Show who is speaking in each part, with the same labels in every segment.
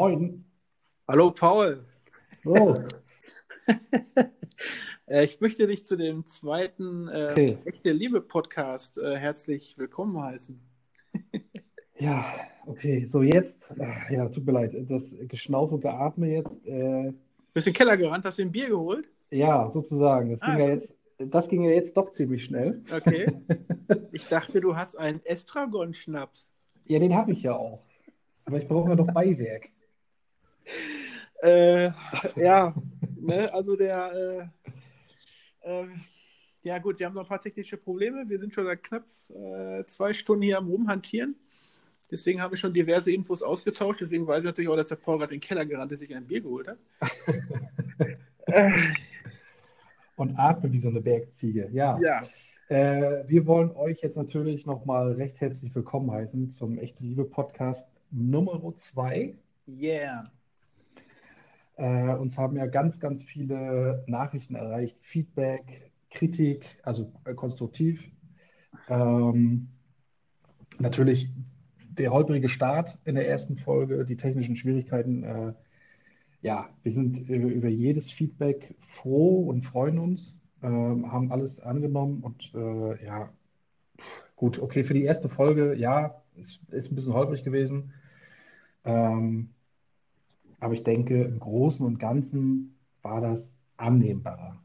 Speaker 1: Moin.
Speaker 2: Hallo Paul.
Speaker 1: Oh,
Speaker 2: Ich möchte dich zu dem zweiten äh,
Speaker 1: okay.
Speaker 2: Echte Liebe Podcast äh, herzlich willkommen heißen.
Speaker 1: Ja, okay. So jetzt, äh, ja, tut mir leid, das Geschnaufe und Geatme jetzt, äh,
Speaker 2: Bist in den Keller gerannt, hast dir ein Bier geholt?
Speaker 1: ja, sozusagen. Das
Speaker 2: Ah,
Speaker 1: ging ja jetzt, das ging ja jetzt doch ziemlich schnell.
Speaker 2: Okay. Ich dachte, du hast einen Estragon-Schnaps.
Speaker 1: Ja, den habe ich ja auch. Aber ich brauche ja noch Beiwerk.
Speaker 2: Äh, ja, ne, also der, äh, äh, ja gut, wir haben noch ein paar technische Probleme. Wir sind schon seit knapp äh, zwei Stunden hier am Rumhantieren. Deswegen haben wir schon diverse Infos ausgetauscht. Deswegen weiß ich natürlich auch, dass der Paul gerade in den Keller gerannt ist, sich ein Bier geholt hat. Äh,
Speaker 1: Und atme wie so eine Bergziege. Ja,
Speaker 2: ja,
Speaker 1: äh, wir wollen euch jetzt natürlich nochmal recht herzlich willkommen heißen zum Echte Liebe Podcast Nummer 2.
Speaker 2: yeah.
Speaker 1: Äh, uns haben ja ganz, ganz viele Nachrichten erreicht, Feedback, Kritik, also äh, konstruktiv. Ähm, natürlich der holprige Start in der ersten Folge, die technischen Schwierigkeiten. Äh, ja, wir sind über, jedes Feedback froh und freuen uns, ähm, haben alles angenommen und äh, ja, gut, okay, für die erste Folge, ja, ist, ist ein bisschen holprig gewesen. Ähm, aber ich denke, im Großen und Ganzen war das annehmbarer.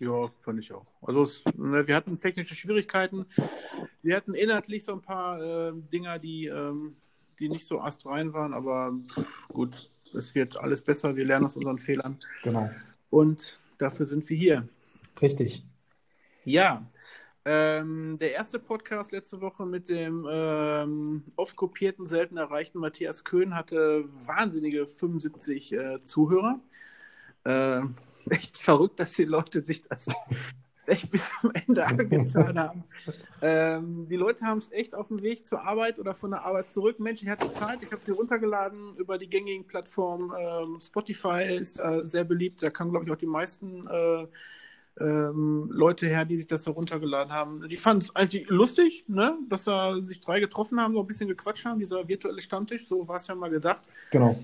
Speaker 2: Ja, fand ich auch. Also es, ne, wir hatten technische Schwierigkeiten. Wir hatten inhaltlich so ein paar äh, Dinger, die, ähm, die nicht so astrein waren, aber gut, es wird alles besser. Wir lernen aus unseren Fehlern
Speaker 1: Genau,
Speaker 2: und dafür sind wir hier.
Speaker 1: richtig.
Speaker 2: Ja, ähm, der erste Podcast letzte Woche mit dem ähm, oft kopierten, selten erreichten Matthias Köhn hatte wahnsinnige 75 äh, Zuhörer. Äh, echt verrückt, dass die Leute sich das echt bis zum Ende angetan haben. Ähm, die Leute haben es echt auf dem Weg zur Arbeit oder von der Arbeit zurück. Mensch, ich hatte Zeit, ich habe sie runtergeladen über die gängigen Plattformen. Ähm, Spotify ist äh, sehr beliebt, da kamen, glaube ich, auch die meisten äh, ähm, Leute her, die sich das da runtergeladen haben. Die fanden es eigentlich lustig, ne? dass da sich drei getroffen haben, so ein bisschen gequatscht haben, dieser virtuelle Stammtisch, so war es ja mal gedacht.
Speaker 1: Genau.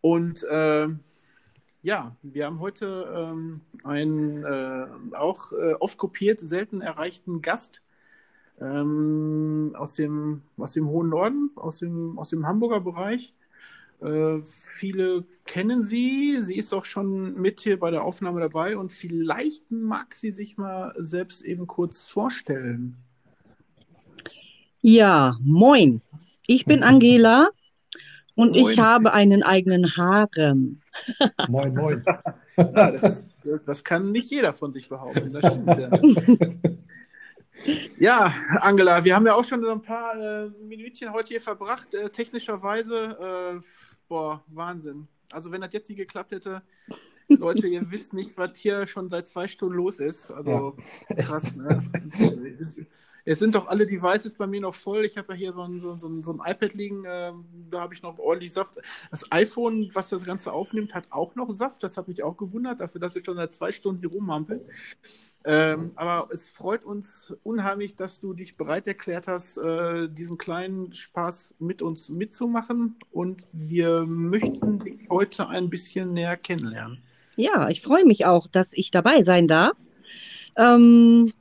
Speaker 2: Und ähm, ja, wir haben heute ähm, einen äh, auch äh, oft kopiert, selten erreichten Gast ähm, aus dem, aus dem hohen Norden, aus dem, aus dem Hamburger Bereich. Äh, viele kennen sie. Sie ist auch schon mit hier bei der Aufnahme dabei und vielleicht mag sie sich mal selbst eben kurz vorstellen.
Speaker 3: Ja, moin. Ich bin Angela und ich
Speaker 2: Moin.
Speaker 3: habe einen eigenen Harem.
Speaker 1: Moin, moin.
Speaker 2: Ja, das, das kann nicht jeder von sich behaupten. Das stimmt, ja. Ja, Angela, wir haben ja auch schon so ein paar äh, Minütchen heute hier verbracht. Äh, technischerweise, äh, boah, Wahnsinn. Also wenn das jetzt nicht geklappt hätte, Leute, ihr wisst nicht, was hier schon seit zwei Stunden los ist. Also krass, ne? Es sind doch alle Devices bei mir noch voll. Ich habe ja hier so ein, so, ein- so, ein, iPad liegen, ähm, da habe ich noch ordentlich Saft. Das iPhone, was das Ganze aufnimmt, hat auch noch Saft. Das hat mich auch gewundert, dafür, dass ich schon seit zwei Stunden hier rumhampel. Ähm, aber es freut uns unheimlich, dass du dich bereit erklärt hast, äh, diesen kleinen Spaß mit uns mitzumachen. Und wir möchten dich heute ein bisschen näher kennenlernen.
Speaker 3: Ja, ich freue mich auch, dass ich dabei sein darf. Ähm,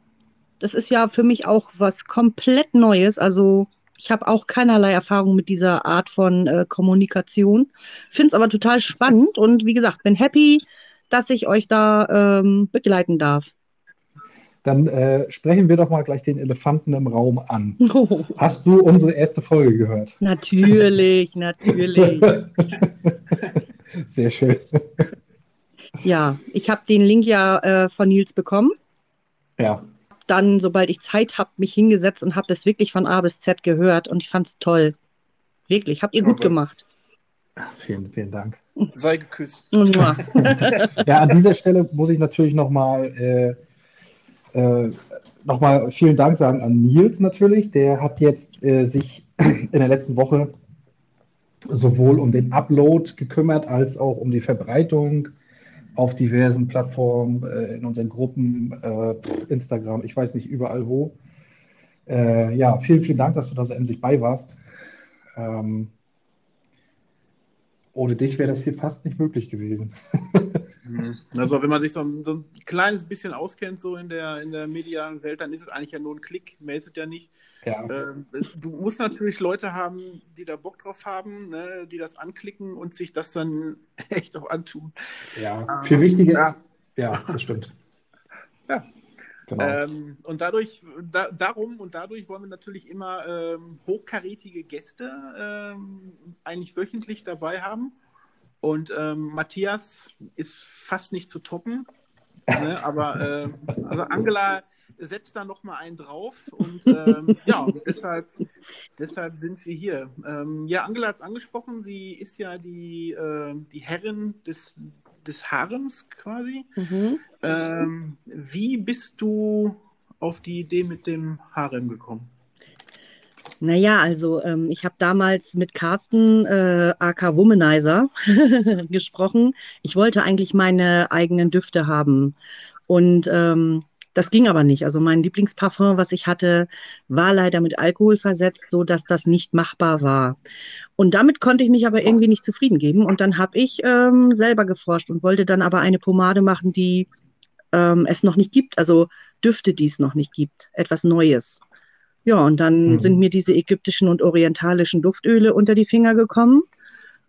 Speaker 3: das ist ja für mich auch was komplett Neues. Also ich habe auch keinerlei Erfahrung mit dieser Art von äh, Kommunikation. Finde es aber total spannend und wie gesagt, bin happy, dass ich euch da ähm, begleiten darf.
Speaker 1: Dann äh, sprechen wir doch mal gleich den Elefanten im Raum an. Hast du unsere erste Folge gehört?
Speaker 3: natürlich, natürlich.
Speaker 1: Sehr schön.
Speaker 3: Ja, ich habe den Link ja äh, von Nils bekommen.
Speaker 1: Ja,
Speaker 3: Dann, sobald ich Zeit habe, mich hingesetzt und habe das wirklich von A bis Z gehört und ich fand es toll. Wirklich, habt ihr gut
Speaker 2: Okay.
Speaker 3: gemacht.
Speaker 1: vielen, vielen Dank.
Speaker 2: Sei geküsst.
Speaker 1: Ja, an dieser Stelle muss ich natürlich nochmal äh, äh, noch mal vielen Dank sagen an Nils natürlich. Der hat jetzt äh, sich in der letzten Woche sowohl um den Upload gekümmert als auch um die Verbreitung auf diversen Plattformen, äh, in unseren Gruppen, äh, Instagram, ich weiß nicht überall wo. Äh, ja, vielen, vielen Dank, dass du da so emsig bei warst. Ähm, ohne dich wäre das hier fast nicht möglich gewesen.
Speaker 2: Also wenn man sich so ein, so ein, kleines bisschen auskennt so in der, in der medialen Welt, dann ist es eigentlich ja nur ein Klick, es ja nicht. Ja. Ähm, du musst natürlich Leute haben, die da Bock drauf haben, ne, die das anklicken und sich das dann echt auch antun.
Speaker 1: Ja, ähm, viel wichtiger ja. ist, ja, das stimmt.
Speaker 2: ja. Genau. Ähm, und dadurch, da, darum und dadurch wollen wir natürlich immer ähm, hochkarätige Gäste ähm, eigentlich wöchentlich dabei haben. Und ähm, Matthias ist fast nicht zu toppen. Ne? Aber äh, also Angela setzt da noch mal einen drauf und ähm, ja, deshalb, deshalb sind wir hier. Ähm, ja, Angela hat es angesprochen, sie ist ja die, äh, die Herrin des, des Harems quasi. Mhm. Ähm, wie bist du auf die Idee mit dem Harem gekommen?
Speaker 3: Naja, also ähm, ich habe damals mit Carsten, äh, AK Womanizer, gesprochen. Ich wollte eigentlich meine eigenen Düfte haben. Und ähm, das ging aber nicht. Also mein Lieblingsparfum, was ich hatte, war leider mit Alkohol versetzt, so dass das nicht machbar war. Und damit konnte ich mich aber irgendwie nicht zufrieden geben. Und dann habe ich ähm, selber geforscht und wollte dann aber eine Pomade machen, die ähm, es noch nicht gibt. Also Düfte, die es noch nicht gibt. Etwas Neues. Ja, und dann mhm. sind mir diese ägyptischen und orientalischen Duftöle unter die Finger gekommen.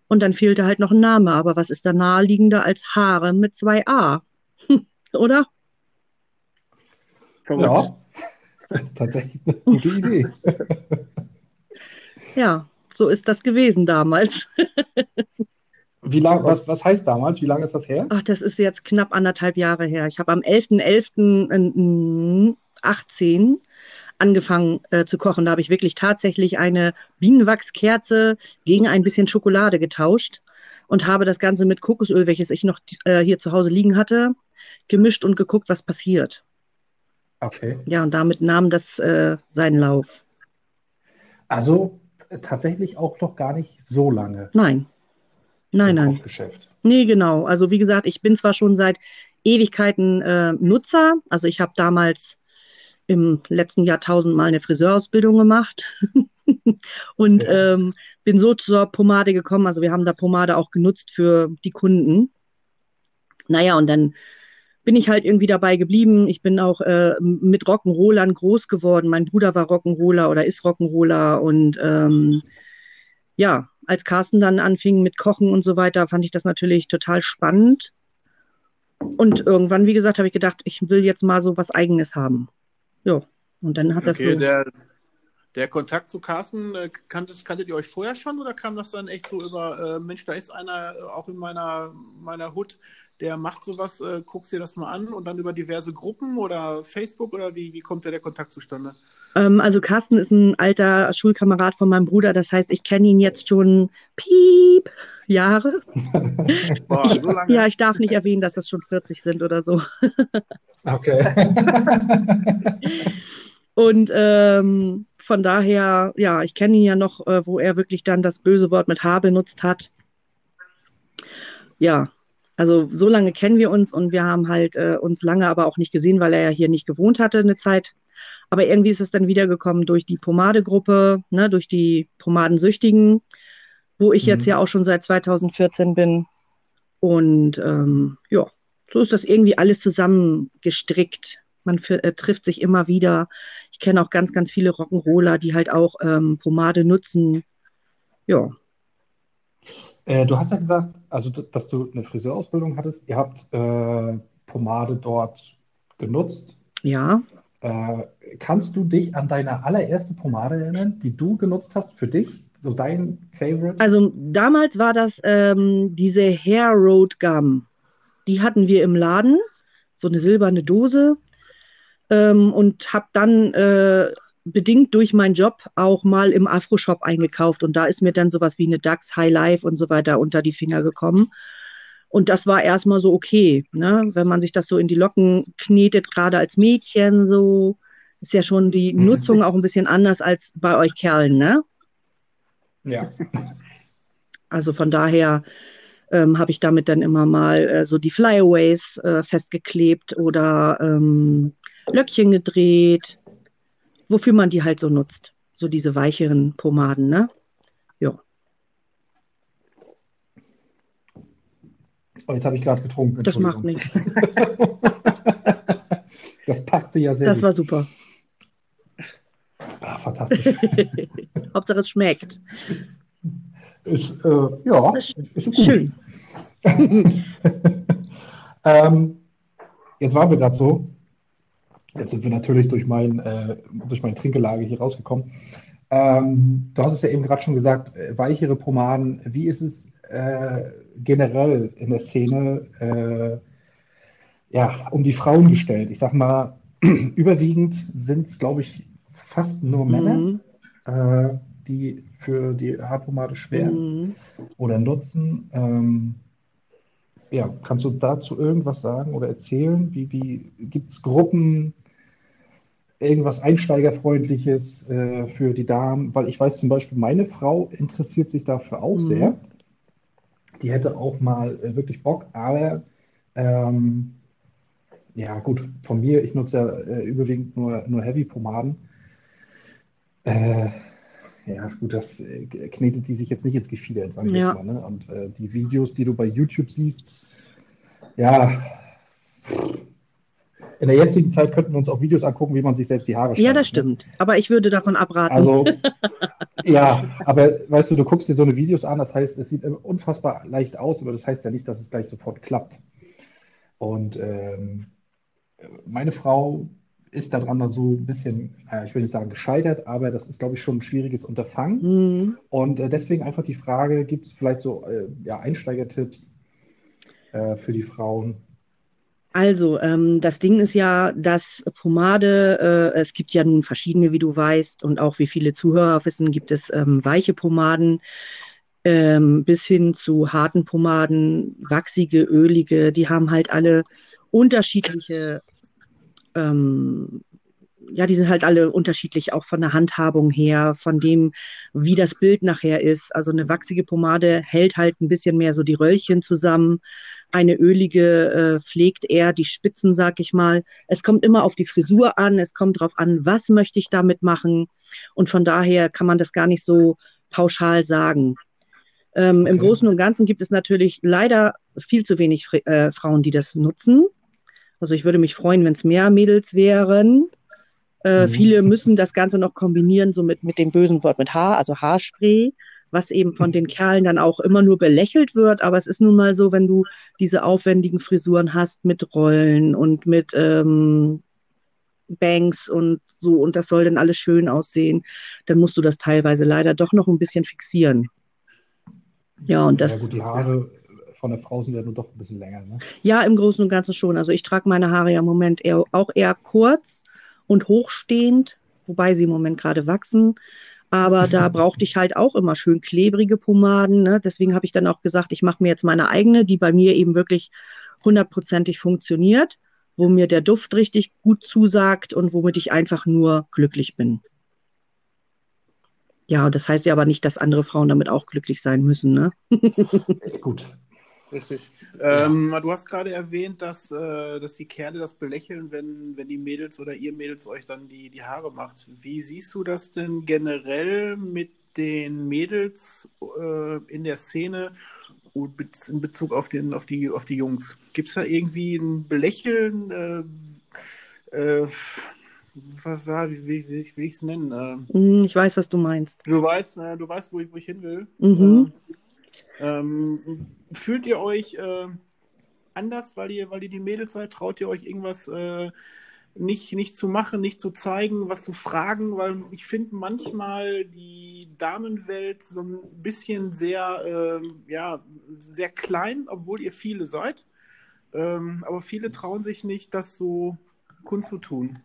Speaker 3: Und dann fehlte halt noch ein Name. Aber was ist da naheliegender als Haare mit zwei A? Oder?
Speaker 1: Ja, tatsächlich eine gute Idee.
Speaker 3: ja, so ist das gewesen damals.
Speaker 1: Wie lang, was, was heißt damals? Wie lange ist das her?
Speaker 3: Ach, das ist jetzt knapp anderthalb Jahre her. Ich habe am 11.11.18 angefangen äh, zu kochen. Da habe ich wirklich tatsächlich eine Bienenwachskerze gegen ein bisschen Schokolade getauscht und habe das Ganze mit Kokosöl, welches ich noch äh, hier zu Hause liegen hatte, gemischt und geguckt, was passiert.
Speaker 1: Okay.
Speaker 3: Ja, und damit nahm das äh, seinen Lauf.
Speaker 1: Also äh, tatsächlich auch noch gar nicht so lange.
Speaker 3: Nein. Nein, nein.
Speaker 1: Geschäft.
Speaker 3: Nee, genau. Also wie gesagt, ich bin zwar schon seit Ewigkeiten äh, Nutzer. Also ich habe damals im letzten Jahr tausendmal eine Friseurausbildung gemacht und ja. ähm, bin so zur Pomade gekommen. Also wir haben da Pomade auch genutzt für die Kunden. Naja, und dann bin ich halt irgendwie dabei geblieben. Ich bin auch äh, mit Rock'n'Rollern groß geworden. Mein Bruder war Rock'n'Roller oder ist Rock'n'Roller und ähm, ja, als Carsten dann anfing mit Kochen und so weiter, fand ich das natürlich total spannend. Und irgendwann, wie gesagt, habe ich gedacht, ich will jetzt mal so was Eigenes haben. Ja, und dann hat okay, das so.
Speaker 2: Der, der Kontakt zu Carsten, äh, kanntet, kanntet ihr euch vorher schon oder kam das dann echt so über, äh, Mensch, da ist einer äh, auch in meiner, meiner Hut, der macht sowas, äh, guckst dir das mal an und dann über diverse Gruppen oder Facebook oder wie, wie kommt da der Kontakt zustande?
Speaker 3: Ähm, also Carsten ist ein alter Schulkamerad von meinem Bruder, das heißt, ich kenne ihn jetzt schon piep Jahre. Boah, ich, so ja, ich darf nicht erwähnen, dass das schon 40 sind oder so.
Speaker 1: Okay.
Speaker 3: Und ähm, von daher, ja, ich kenne ihn ja noch, äh, wo er wirklich dann das böse Wort mit H benutzt hat. Ja, also so lange kennen wir uns und wir haben halt äh, uns lange aber auch nicht gesehen, weil er ja hier nicht gewohnt hatte eine Zeit. Aber irgendwie ist es dann wiedergekommen durch die Pomadegruppe, ne, durch die Pomadensüchtigen, wo ich mhm. jetzt ja auch schon seit 2014 bin. Und ähm, ja, so ist das irgendwie alles zusammengestrickt. Man äh, trifft sich immer wieder. Ich kenne auch ganz, ganz viele Rock'n'Roller, die halt auch ähm, Pomade nutzen. Ja.
Speaker 1: Äh, du hast ja gesagt, also dass du eine Friseurausbildung hattest. Ihr habt äh, Pomade dort genutzt.
Speaker 3: Ja.
Speaker 1: Äh, kannst du dich an deine allererste Pomade erinnern, die du genutzt hast für dich? So dein Favorite?
Speaker 3: Also damals war das ähm, diese Hair Road Gum. Die hatten wir im Laden, so eine silberne Dose. Ähm, und habe dann äh, bedingt durch meinen Job auch mal im Afro-Shop eingekauft. Und da ist mir dann sowas wie eine DAX High Life und so weiter unter die Finger gekommen. Und das war erstmal so okay, ne? wenn man sich das so in die Locken knetet, gerade als Mädchen, so ist ja schon die Nutzung auch ein bisschen anders als bei euch Kerlen, ne?
Speaker 1: Ja.
Speaker 3: Also von daher ähm, habe ich damit dann immer mal äh, so die Flyaways äh, festgeklebt oder ähm, Löckchen gedreht, wofür man die halt so nutzt. So diese weicheren Pomaden, ne? Ja.
Speaker 1: Oh, jetzt habe ich gerade getrunken.
Speaker 3: Das macht nichts.
Speaker 1: das passte ja sehr
Speaker 3: Das
Speaker 1: gut.
Speaker 3: war super.
Speaker 1: Ah, fantastisch.
Speaker 3: Hauptsache es schmeckt.
Speaker 1: Ist, äh, ja, ist gut.
Speaker 3: Schön.
Speaker 1: Ähm, jetzt waren wir gerade so. Jetzt sind wir natürlich durch mein, äh, durch meine Trinkgelage hier rausgekommen. Ähm, du hast es ja eben gerade schon gesagt, äh, weichere Pomaden. Wie ist es äh, generell in der Szene äh, ja, um die Frauen gestellt? Ich sag mal, überwiegend sind es, glaube ich, fast nur Männer,
Speaker 3: Mhm.
Speaker 1: Die für die Haarpomade schweren
Speaker 3: Mhm.
Speaker 1: oder nutzen. Ähm, ja, kannst du dazu irgendwas sagen oder erzählen? Wie, wie gibt es Gruppen, irgendwas Einsteigerfreundliches äh, für die Damen? Weil ich weiß zum Beispiel, meine Frau interessiert sich dafür auch
Speaker 3: Mhm.
Speaker 1: sehr. Die hätte auch mal äh, wirklich Bock, aber ähm, ja, gut, von mir, ich nutze ja äh, überwiegend nur, nur Heavy-Pomaden. Äh, ja, gut, das äh, knetet die sich jetzt nicht ins Gefieder, sagen wir
Speaker 3: Ja.
Speaker 1: jetzt mal. Ne? Und äh, die Videos, die du bei YouTube siehst, ja, in der jetzigen Zeit könnten wir uns auch Videos angucken, wie man sich selbst die Haare
Speaker 3: Ja,
Speaker 1: schneidet,
Speaker 3: das
Speaker 1: ne?
Speaker 3: stimmt. Aber ich würde davon abraten.
Speaker 1: Also, ja, aber weißt du, du guckst dir so eine Videos an, das heißt, es sieht unfassbar leicht aus, aber das heißt ja nicht, dass es gleich sofort klappt. Und ähm, meine Frau ist daran dann so ein bisschen, äh, ich will nicht sagen gescheitert, aber das ist, glaube ich, schon ein schwieriges Unterfangen.
Speaker 3: Mhm.
Speaker 1: Und äh, deswegen einfach die Frage, gibt es vielleicht so äh, ja, Einsteigertipps äh, für die Frauen?
Speaker 3: Also, ähm, das Ding ist ja, dass Pomade, äh, es gibt ja nun verschiedene, wie du weißt, und auch wie viele Zuhörer wissen, gibt es ähm, weiche Pomaden ähm, bis hin zu harten Pomaden, wachsige, ölige, die haben halt alle unterschiedliche, ähm, ja, die sind halt alle unterschiedlich, auch von der Handhabung her, von dem, wie das Bild nachher ist. Also eine wachsige Pomade hält halt ein bisschen mehr so die Röllchen zusammen. Eine ölige äh, pflegt eher die Spitzen, sag ich mal. Es kommt immer auf die Frisur an, es kommt drauf an, was möchte ich damit machen. Und von daher kann man das gar nicht so pauschal sagen. Ähm, Im
Speaker 1: Okay.
Speaker 3: Großen und Ganzen gibt es natürlich leider viel zu wenig äh, Frauen, die das nutzen. Also ich würde mich freuen, wenn es mehr Mädels wären. Äh,
Speaker 1: Mhm.
Speaker 3: Viele müssen das Ganze noch kombinieren, so mit, mit dem bösen Wort mit Haar, also Haarspray, was eben von den Kerlen dann auch immer nur belächelt wird. Aber es ist nun mal so, wenn du diese aufwendigen Frisuren hast mit Rollen und mit ähm, Bangs und so, und das soll dann alles schön aussehen, dann musst du das teilweise leider doch noch ein bisschen fixieren. Ja, und
Speaker 1: Ja,
Speaker 3: das,
Speaker 1: gut, die Haare von der Frau sind ja nur doch ein bisschen länger, ne?
Speaker 3: ja, im Großen und Ganzen schon. Also ich trage meine Haare ja im Moment eher, auch eher kurz und hochstehend, wobei sie im Moment gerade wachsen. Aber da brauchte ich halt auch immer schön klebrige Pomaden. Ne? Deswegen habe ich dann auch gesagt, ich mache mir jetzt meine eigene, die bei mir eben wirklich hundertprozentig funktioniert, wo mir der Duft richtig gut zusagt und womit ich einfach nur glücklich bin. Ja, das heißt ja aber nicht, dass andere Frauen damit auch glücklich sein müssen. Ne?
Speaker 1: Gut.
Speaker 2: Richtig. Ähm, du hast gerade erwähnt, dass, äh, dass die Kerle das belächeln, wenn, wenn die Mädels oder ihr Mädels euch dann die, die Haare macht. Wie siehst du das denn generell mit den Mädels äh, in der Szene und in Bezug auf, den, auf, die, auf die Jungs? Gibt es da irgendwie ein Belächeln? Äh, äh, was wie, wie, wie will ich es nennen? Äh,
Speaker 3: Hm, Ich weiß, was du meinst.
Speaker 2: Du weißt, äh, du weißt, wo ich, wo ich hin will.
Speaker 3: Mhm.
Speaker 2: Äh, ähm, fühlt ihr euch äh, anders, weil ihr, weil ihr die Mädels seid? Traut ihr euch irgendwas äh, nicht, nicht zu machen, nicht zu zeigen, was zu fragen? Weil ich finde manchmal die Damenwelt so ein bisschen sehr, ähm, ja, sehr klein, obwohl ihr viele seid. Ähm, aber viele trauen sich nicht, das so kundzutun.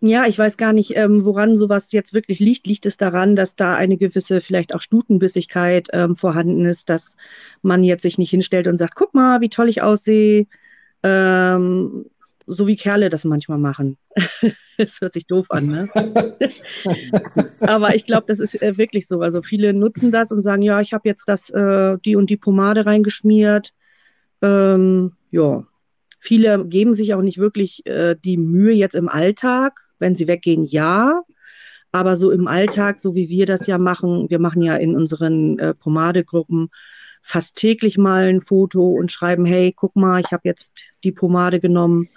Speaker 3: Ja, ich weiß gar nicht, ähm, woran sowas jetzt wirklich liegt. Liegt es daran, dass da eine gewisse vielleicht auch Stutenbissigkeit ähm, vorhanden ist, dass man jetzt sich nicht hinstellt und sagt, guck mal, wie toll ich aussehe, ähm, so wie Kerle das manchmal machen. Das hört sich doof an, ne? Aber ich glaube, das ist äh, wirklich so. Also viele nutzen das und sagen, ja, ich habe jetzt das, äh, die und die Pomade reingeschmiert. Ähm, ja, viele geben sich auch nicht wirklich äh, die Mühe jetzt im Alltag. Wenn sie weggehen, ja. Aber so im Alltag, so wie wir das ja machen, wir machen ja in unseren äh, Pomadegruppen fast täglich mal ein Foto und schreiben, hey, guck mal, ich habe jetzt die Pomade genommen,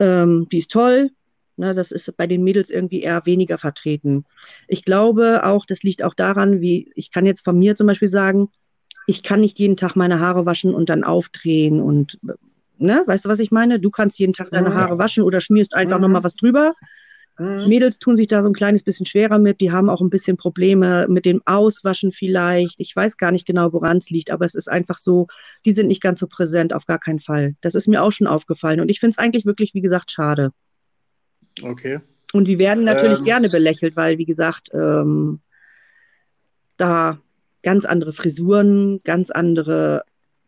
Speaker 3: ähm, die ist toll. Ne, das ist bei den Mädels irgendwie eher weniger vertreten. Ich glaube auch, das liegt auch daran, wie ich kann jetzt von mir zum Beispiel sagen, ich kann nicht jeden Tag meine Haare waschen und dann aufdrehen und ne, weißt du, was ich meine? Du kannst jeden Tag deine Haare waschen oder schmierst einfach mhm. nochmal was drüber. Mhm. Mädels tun sich da so ein kleines bisschen schwerer mit. Die haben auch ein bisschen Probleme mit dem Auswaschen vielleicht. Ich weiß gar nicht genau, woran es liegt, aber es ist einfach so, die sind nicht ganz so präsent, auf gar keinen Fall. Das ist mir auch schon aufgefallen. Und ich finde es eigentlich wirklich, wie gesagt, schade.
Speaker 2: Okay.
Speaker 3: Und die werden natürlich ähm. gerne belächelt, weil, wie gesagt, ähm, da ganz andere Frisuren, ganz andere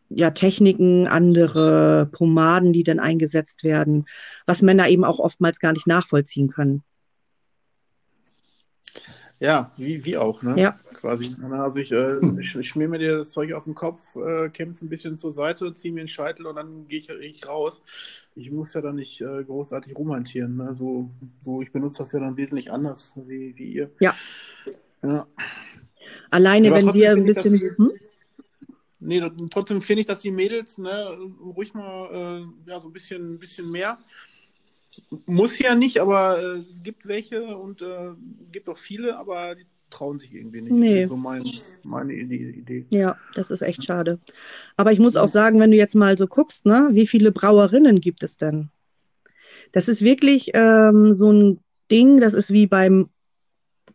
Speaker 3: ja, Techniken, andere Pomaden, die dann eingesetzt werden, was Männer eben auch oftmals gar nicht nachvollziehen können.
Speaker 2: Ja, wie, wie auch, ne?
Speaker 3: Ja.
Speaker 2: Quasi. Also ich, äh, ich, ich schmier mir das Zeug auf den Kopf, äh, kämpfe ein bisschen zur Seite, ziehe mir den Scheitel und dann gehe ich, ich raus. Ich muss ja dann nicht äh, großartig rumhantieren. Ne? So, so, ich benutze das ja dann wesentlich anders wie, wie ihr.
Speaker 3: Ja.
Speaker 2: ja.
Speaker 3: Alleine, Aber wenn wir ein bisschen.
Speaker 2: Die, hm? Nee, trotzdem finde ich, dass die Mädels ne, ruhig mal äh, ja, so ein bisschen, ein bisschen mehr muss ja nicht, aber äh, es gibt welche und äh, gibt auch viele, aber die trauen sich irgendwie nicht.
Speaker 3: Nee.
Speaker 2: Das ist so mein, meine Idee.
Speaker 3: Ja, das ist echt schade. Aber ich muss auch sagen, wenn du jetzt mal so guckst, ne, wie viele Brauerinnen gibt es denn? Das ist wirklich ähm, so ein Ding, das ist wie beim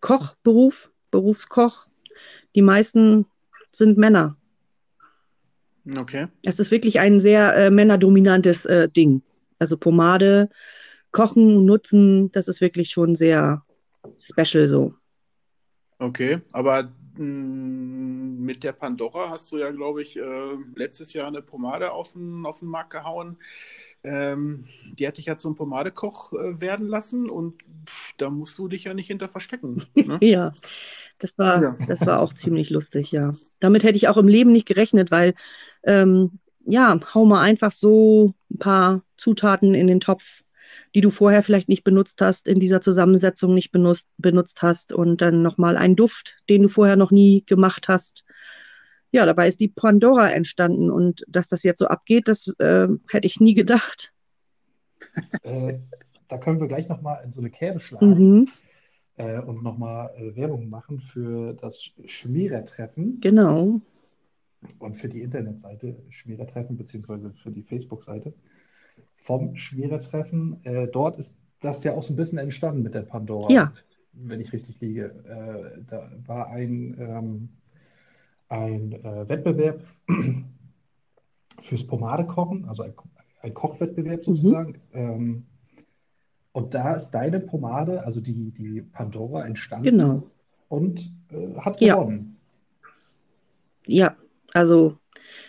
Speaker 3: Kochberuf, Berufskoch. Die meisten sind Männer.
Speaker 2: Okay.
Speaker 3: Es ist wirklich ein sehr äh, männerdominantes äh, Ding. Also Pomade, Kochen, Nutzen, das ist wirklich schon sehr special so.
Speaker 2: Okay, aber mm, mit der Pandora hast du ja, glaube ich, äh, letztes Jahr eine Pomade auf den, auf den Markt gehauen. Ähm, die hatte ich ja zum Pomadekoch äh, werden lassen und pff, da musst du dich ja nicht hinter verstecken.
Speaker 3: Ne? ja, das war, ja. das war auch ziemlich lustig, ja. Damit hätte ich auch im Leben nicht gerechnet, weil ähm, ja, hau mal einfach so ein paar Zutaten in den Topf die du vorher vielleicht nicht benutzt hast, in dieser Zusammensetzung nicht benutzt, benutzt hast und dann nochmal einen Duft, den du vorher noch nie gemacht hast. Ja, dabei ist die Pandora entstanden und dass das jetzt so abgeht, das äh, hätte ich nie gedacht.
Speaker 1: Äh, da können wir gleich nochmal in so eine Kerbe schlagen mhm. äh, und nochmal äh, Werbung machen für das Schmierertreffen.
Speaker 3: Genau.
Speaker 1: Und für die Internetseite Schmierertreffen, beziehungsweise für die Facebook-Seite vom Schmierertreffen. Äh, dort ist das ja auch so ein bisschen entstanden mit der Pandora,
Speaker 3: ja.
Speaker 1: wenn ich richtig liege. Äh, da war ein, ähm, ein äh, Wettbewerb fürs Pomadekochen, also ein, ein Kochwettbewerb mhm. sozusagen. Mhm. Ähm, und da ist deine Pomade, also die, die Pandora, entstanden
Speaker 3: genau.
Speaker 1: und äh, hat gewonnen.
Speaker 3: Ja. ja, also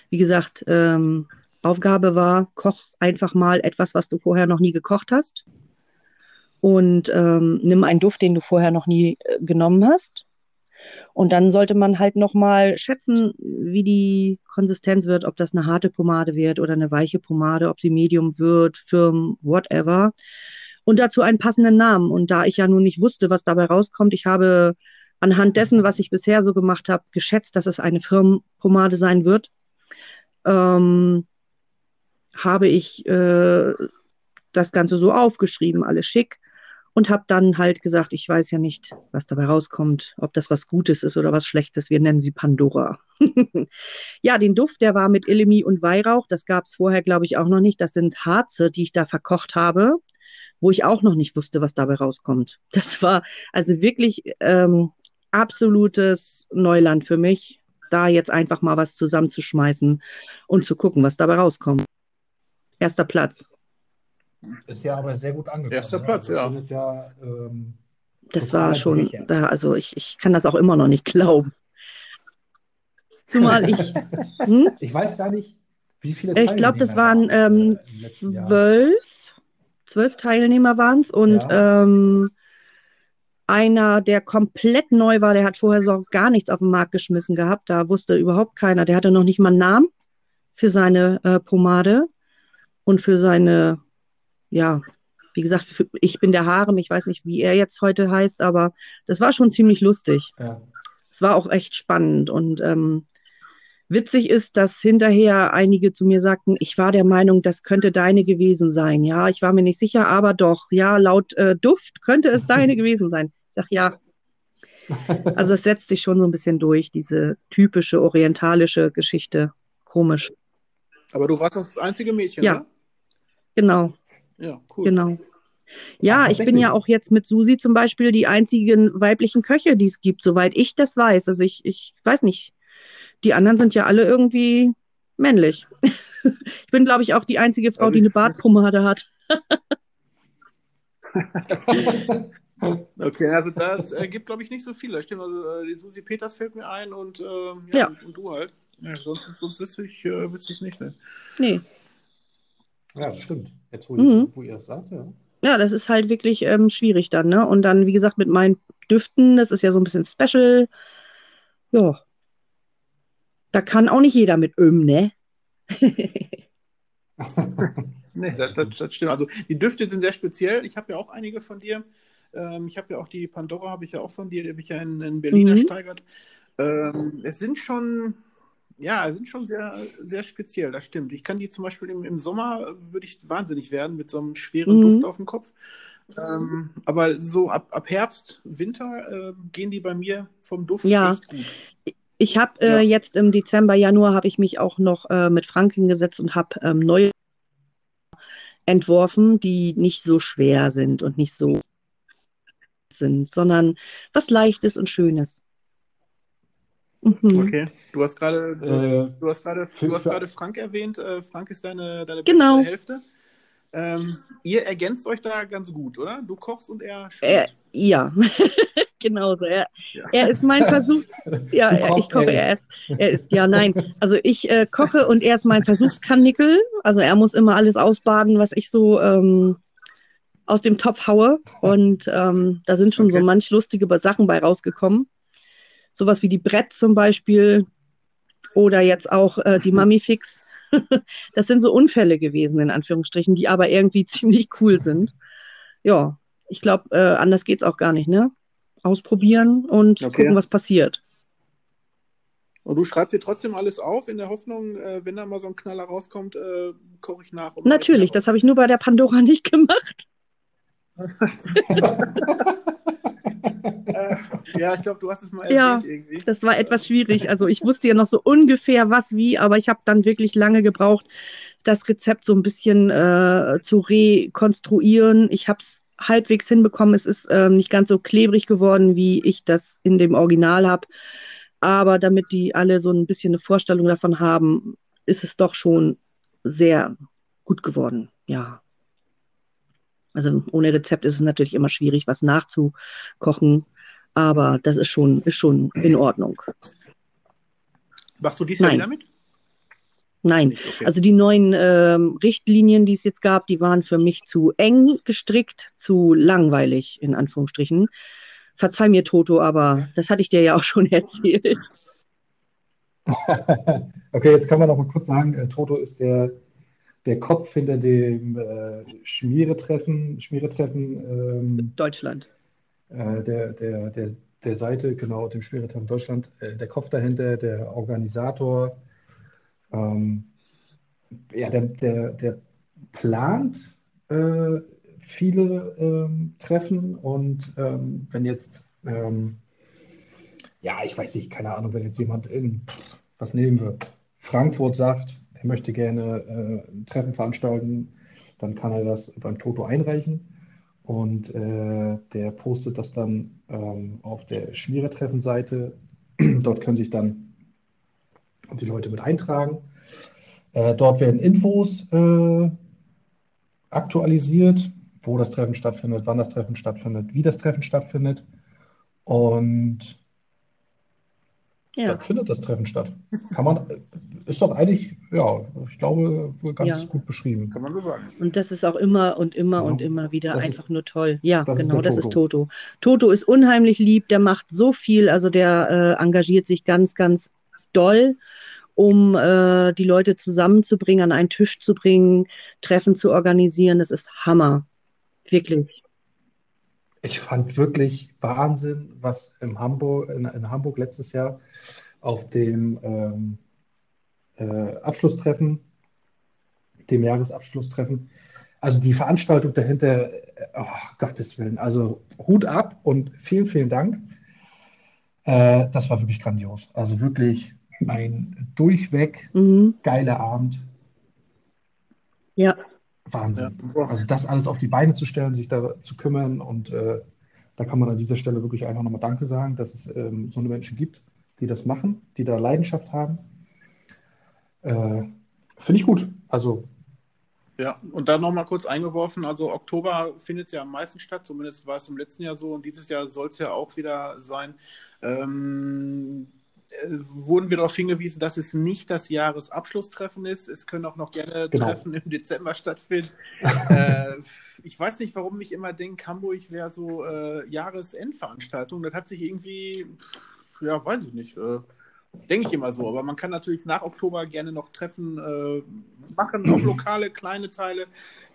Speaker 3: wie gesagt, ähm, Aufgabe war, koch einfach mal etwas, was du vorher noch nie gekocht hast. Und ähm, nimm einen Duft, den du vorher noch nie äh, genommen hast. Und dann sollte man halt nochmal schätzen, wie die Konsistenz wird, ob das eine harte Pomade wird oder eine weiche Pomade, ob sie Medium wird, Firm, whatever. Und dazu einen passenden Namen. Und da ich ja nun nicht wusste, was dabei rauskommt, ich habe anhand dessen, was ich bisher so gemacht habe, geschätzt, dass es eine Firmenpomade sein wird. Ähm, habe ich äh, das Ganze so aufgeschrieben, alles schick. Und habe dann halt gesagt, ich weiß ja nicht, was dabei rauskommt, ob das was Gutes ist oder was Schlechtes. Wir nennen sie Pandora. ja, den Duft, der war mit Illemi und Weihrauch. Das gab es vorher, glaube ich, auch noch nicht. Das sind Harze, die ich da verkocht habe, wo ich auch noch nicht wusste, was dabei rauskommt. Das war also wirklich ähm, absolutes Neuland für mich, da jetzt einfach mal was zusammenzuschmeißen und zu gucken, was dabei rauskommt. Erster Platz.
Speaker 1: Ist ja aber sehr gut angekommen.
Speaker 2: Erster ne? Platz,
Speaker 1: also,
Speaker 2: das
Speaker 1: ja. ja ähm,
Speaker 3: das war schon, da, also ich, ich kann das auch immer noch nicht glauben. Zumal ich.
Speaker 1: Hm? Ich weiß gar nicht, wie viele
Speaker 3: Teilnehmer Ich glaube, das waren ähm, zwölf. Zwölf Teilnehmer waren es und ja. ähm, einer, der komplett neu war, der hat vorher so gar nichts auf den Markt geschmissen gehabt. Da wusste überhaupt keiner. Der hatte noch nicht mal einen Namen für seine äh, Pomade und für seine, ja, wie gesagt, für, ich bin der Harem, ich weiß nicht, wie er jetzt heute heißt, aber das war schon ziemlich lustig. Ja. Es war auch echt spannend und ähm, Witzig ist, dass hinterher einige zu mir sagten, ich war der Meinung, das könnte deine gewesen sein. Ja, ich war mir nicht sicher, aber doch, ja, laut äh, Duft könnte es deine gewesen sein. Ich sag ja. Also es setzt sich schon so ein bisschen durch, diese typische orientalische Geschichte. Komisch.
Speaker 2: Aber du warst das einzige Mädchen,
Speaker 3: ja.
Speaker 2: oder?
Speaker 3: Genau.
Speaker 2: Ja, cool.
Speaker 3: Genau. Ja, ich bin ja auch jetzt mit Susi zum Beispiel die einzigen weiblichen Köche, die es gibt, soweit ich das weiß. Also ich, ich weiß nicht. Die anderen sind ja alle irgendwie männlich. Ich bin, glaube ich, auch die einzige Frau,
Speaker 2: Also
Speaker 3: die eine
Speaker 2: ich-
Speaker 3: Bartpomade hat.
Speaker 2: Okay, also das äh, gibt, glaube ich, nicht so viele. Stimmt, also äh, die Susi Peters fällt mir ein und, ähm, ja,
Speaker 3: Ja.
Speaker 2: Und, und du halt. Ja, sonst sonst wüsste ich, äh, wüsste ich nicht. Ne?
Speaker 3: Nee.
Speaker 1: Ja, das stimmt. Jetzt, wo,
Speaker 3: Mhm.
Speaker 1: wo ihr das sagt, ja.
Speaker 3: Ja, das ist halt wirklich ähm, schwierig dann, ne? Und dann, wie gesagt, mit meinen Düften, das ist ja so ein bisschen special. Ja. Da kann auch nicht jeder mit Öm, ne?
Speaker 2: Nee, das, das, das stimmt. Also die Düfte sind sehr speziell. Ich habe ja auch einige von dir. Ähm, ich habe ja auch die Pandora, habe ich ja auch von dir, die habe ich ja in, in Berlin
Speaker 3: Mhm.
Speaker 2: ersteigert. Ähm, es sind schon, ja, sind schon sehr, sehr speziell, das stimmt. Ich kann die zum Beispiel im, im Sommer, würde ich wahnsinnig werden mit so einem schweren
Speaker 3: Mhm.
Speaker 2: Duft auf dem Kopf. Ähm, aber so ab, ab Herbst, Winter äh, gehen die bei mir vom Duft
Speaker 3: Ja.
Speaker 2: echt gut.
Speaker 3: Ich habe äh,
Speaker 2: Ja.
Speaker 3: jetzt im Dezember, Januar habe ich mich auch noch äh, mit Frank hingesetzt und habe ähm, neue entworfen, die nicht so schwer sind und nicht so sind, sondern was Leichtes und Schönes. Mhm.
Speaker 2: Okay. Du hast gerade, du,
Speaker 1: Äh,
Speaker 2: du hast gerade, du hast gerade Frank erwähnt. Äh, Frank ist deine, deine
Speaker 3: Genau.
Speaker 2: Hälfte. Ähm, ihr ergänzt euch da ganz gut, oder? Du kochst und er
Speaker 3: Er,
Speaker 2: schwimmt.
Speaker 3: ja, genau so. Er,
Speaker 2: Ja.
Speaker 3: er ist mein Versuchs. Ja, er, ich koche,
Speaker 1: er
Speaker 3: ist, er ist, ja, nein. Also ich äh, koche und er ist mein Versuchskanickel. Also er muss immer alles ausbaden, was ich so ähm, aus dem Topf haue. Und ähm, da sind schon so
Speaker 2: Okay.
Speaker 3: manch lustige Sachen bei rausgekommen. Sowas wie die Brett zum Beispiel oder jetzt auch äh, die Mummy-Fix. Das sind so Unfälle gewesen, in Anführungsstrichen, die aber irgendwie ziemlich cool sind. Ja, ich glaube, äh, anders geht's auch gar nicht, ne? Ausprobieren und
Speaker 2: Okay.
Speaker 3: gucken, was passiert.
Speaker 2: Und du schreibst dir trotzdem alles auf, in der Hoffnung, äh, wenn da mal so ein Knaller rauskommt, äh, koche ich nach. und
Speaker 3: Natürlich, das habe ich nur bei der Pandora nicht gemacht.
Speaker 2: Äh, ja, ich glaube, du hast es mal
Speaker 3: Ja.
Speaker 2: erwähnt irgendwie.
Speaker 3: Das war etwas schwierig. Also ich wusste ja noch so ungefähr was wie, aber ich habe dann wirklich lange gebraucht, das Rezept so ein bisschen äh, zu rekonstruieren. Ich habe es halbwegs hinbekommen. Es ist ähm, nicht ganz so klebrig geworden, wie ich das in dem Original habe. Aber damit die alle so ein bisschen eine Vorstellung davon haben, ist es doch schon sehr gut geworden. Ja. Also ohne Rezept ist es natürlich immer schwierig, was nachzukochen. Aber das ist schon, ist schon in Ordnung.
Speaker 2: Machst du dies Jahr wieder mit?
Speaker 3: Nein,
Speaker 2: okay.
Speaker 3: also die neuen ähm, Richtlinien, die es jetzt gab, die waren für mich zu eng gestrickt, zu langweilig, in Anführungsstrichen. Verzeih mir, Toto, aber das hatte ich dir ja auch schon erzählt.
Speaker 1: Okay, jetzt kann man noch mal kurz sagen, äh, Toto ist der, der Kopf hinter dem äh, Schmieretreffen, Schmieretreffen ähm,
Speaker 3: Deutschland.
Speaker 1: äh, der, der, der, der Seite, genau, dem Schmieretreffen Deutschland, äh, der Kopf dahinter, der Organisator, ähm, ja, der, der, der plant äh, viele ähm, Treffen und ähm, wenn jetzt, ähm, ja, ich weiß nicht, keine Ahnung, wenn jetzt jemand in, was nehmen wir, Frankfurt sagt, er möchte gerne äh, ein Treffen veranstalten, dann kann er das beim Toto einreichen und äh, der postet das dann ähm, auf der Schmieretreffen-Seite. Dort können sich dann die Leute mit eintragen. Äh, dort werden Infos äh, aktualisiert, wo das Treffen stattfindet, wann das Treffen stattfindet, wie das Treffen stattfindet. Und
Speaker 3: Ja,
Speaker 1: dann findet das Treffen statt. Kann man, ist doch eigentlich, ja, ich glaube, ganz
Speaker 3: Ja.
Speaker 1: gut beschrieben.
Speaker 2: Kann man so sagen.
Speaker 3: und das ist auch immer und immer
Speaker 1: Genau.
Speaker 3: und immer wieder
Speaker 1: Das ist-
Speaker 3: einfach nur toll. Ja,
Speaker 1: das ist
Speaker 3: genau,
Speaker 1: der
Speaker 3: das ist
Speaker 1: Toto.
Speaker 3: Toto. Toto ist unheimlich lieb, der macht so viel, also der äh, engagiert sich ganz, ganz doll, um äh, die Leute zusammenzubringen, an einen Tisch zu bringen, Treffen zu organisieren. Das ist Hammer. Wirklich.
Speaker 1: Ich fand wirklich Wahnsinn, was in Hamburg, in, in Hamburg letztes Jahr auf dem, ähm, äh, Abschlusstreffen, dem Jahresabschlusstreffen. Also die Veranstaltung dahinter, oh, Gottes Willen, also Hut ab und vielen, vielen Dank. Äh, das war wirklich grandios. Also wirklich ein durchweg mhm. geiler Abend.
Speaker 3: Ja.
Speaker 1: Wahnsinn. Ja. Also das alles auf die Beine zu stellen, sich da zu kümmern und äh, da kann man an dieser Stelle wirklich einfach nochmal Danke sagen, dass es ähm, so eine Menschen gibt, die das machen, die da Leidenschaft haben. Äh, Finde ich gut. Also
Speaker 2: ja, und dann nochmal kurz eingeworfen, also Oktober findet es ja am meisten statt, zumindest war es im letzten Jahr so und dieses Jahr soll es ja auch wieder sein. Ähm, äh, wurden wir darauf hingewiesen, dass es nicht das Jahresabschlusstreffen ist. Es können auch noch gerne genau. Treffen im Dezember stattfinden. äh, ich weiß nicht, warum ich immer denke, Hamburg wäre so äh, Jahresendveranstaltung. Das hat sich irgendwie, ja, weiß ich nicht. Äh, Denke ich immer so, aber man kann natürlich nach Oktober gerne noch Treffen äh, machen, auch lokale kleine Teile.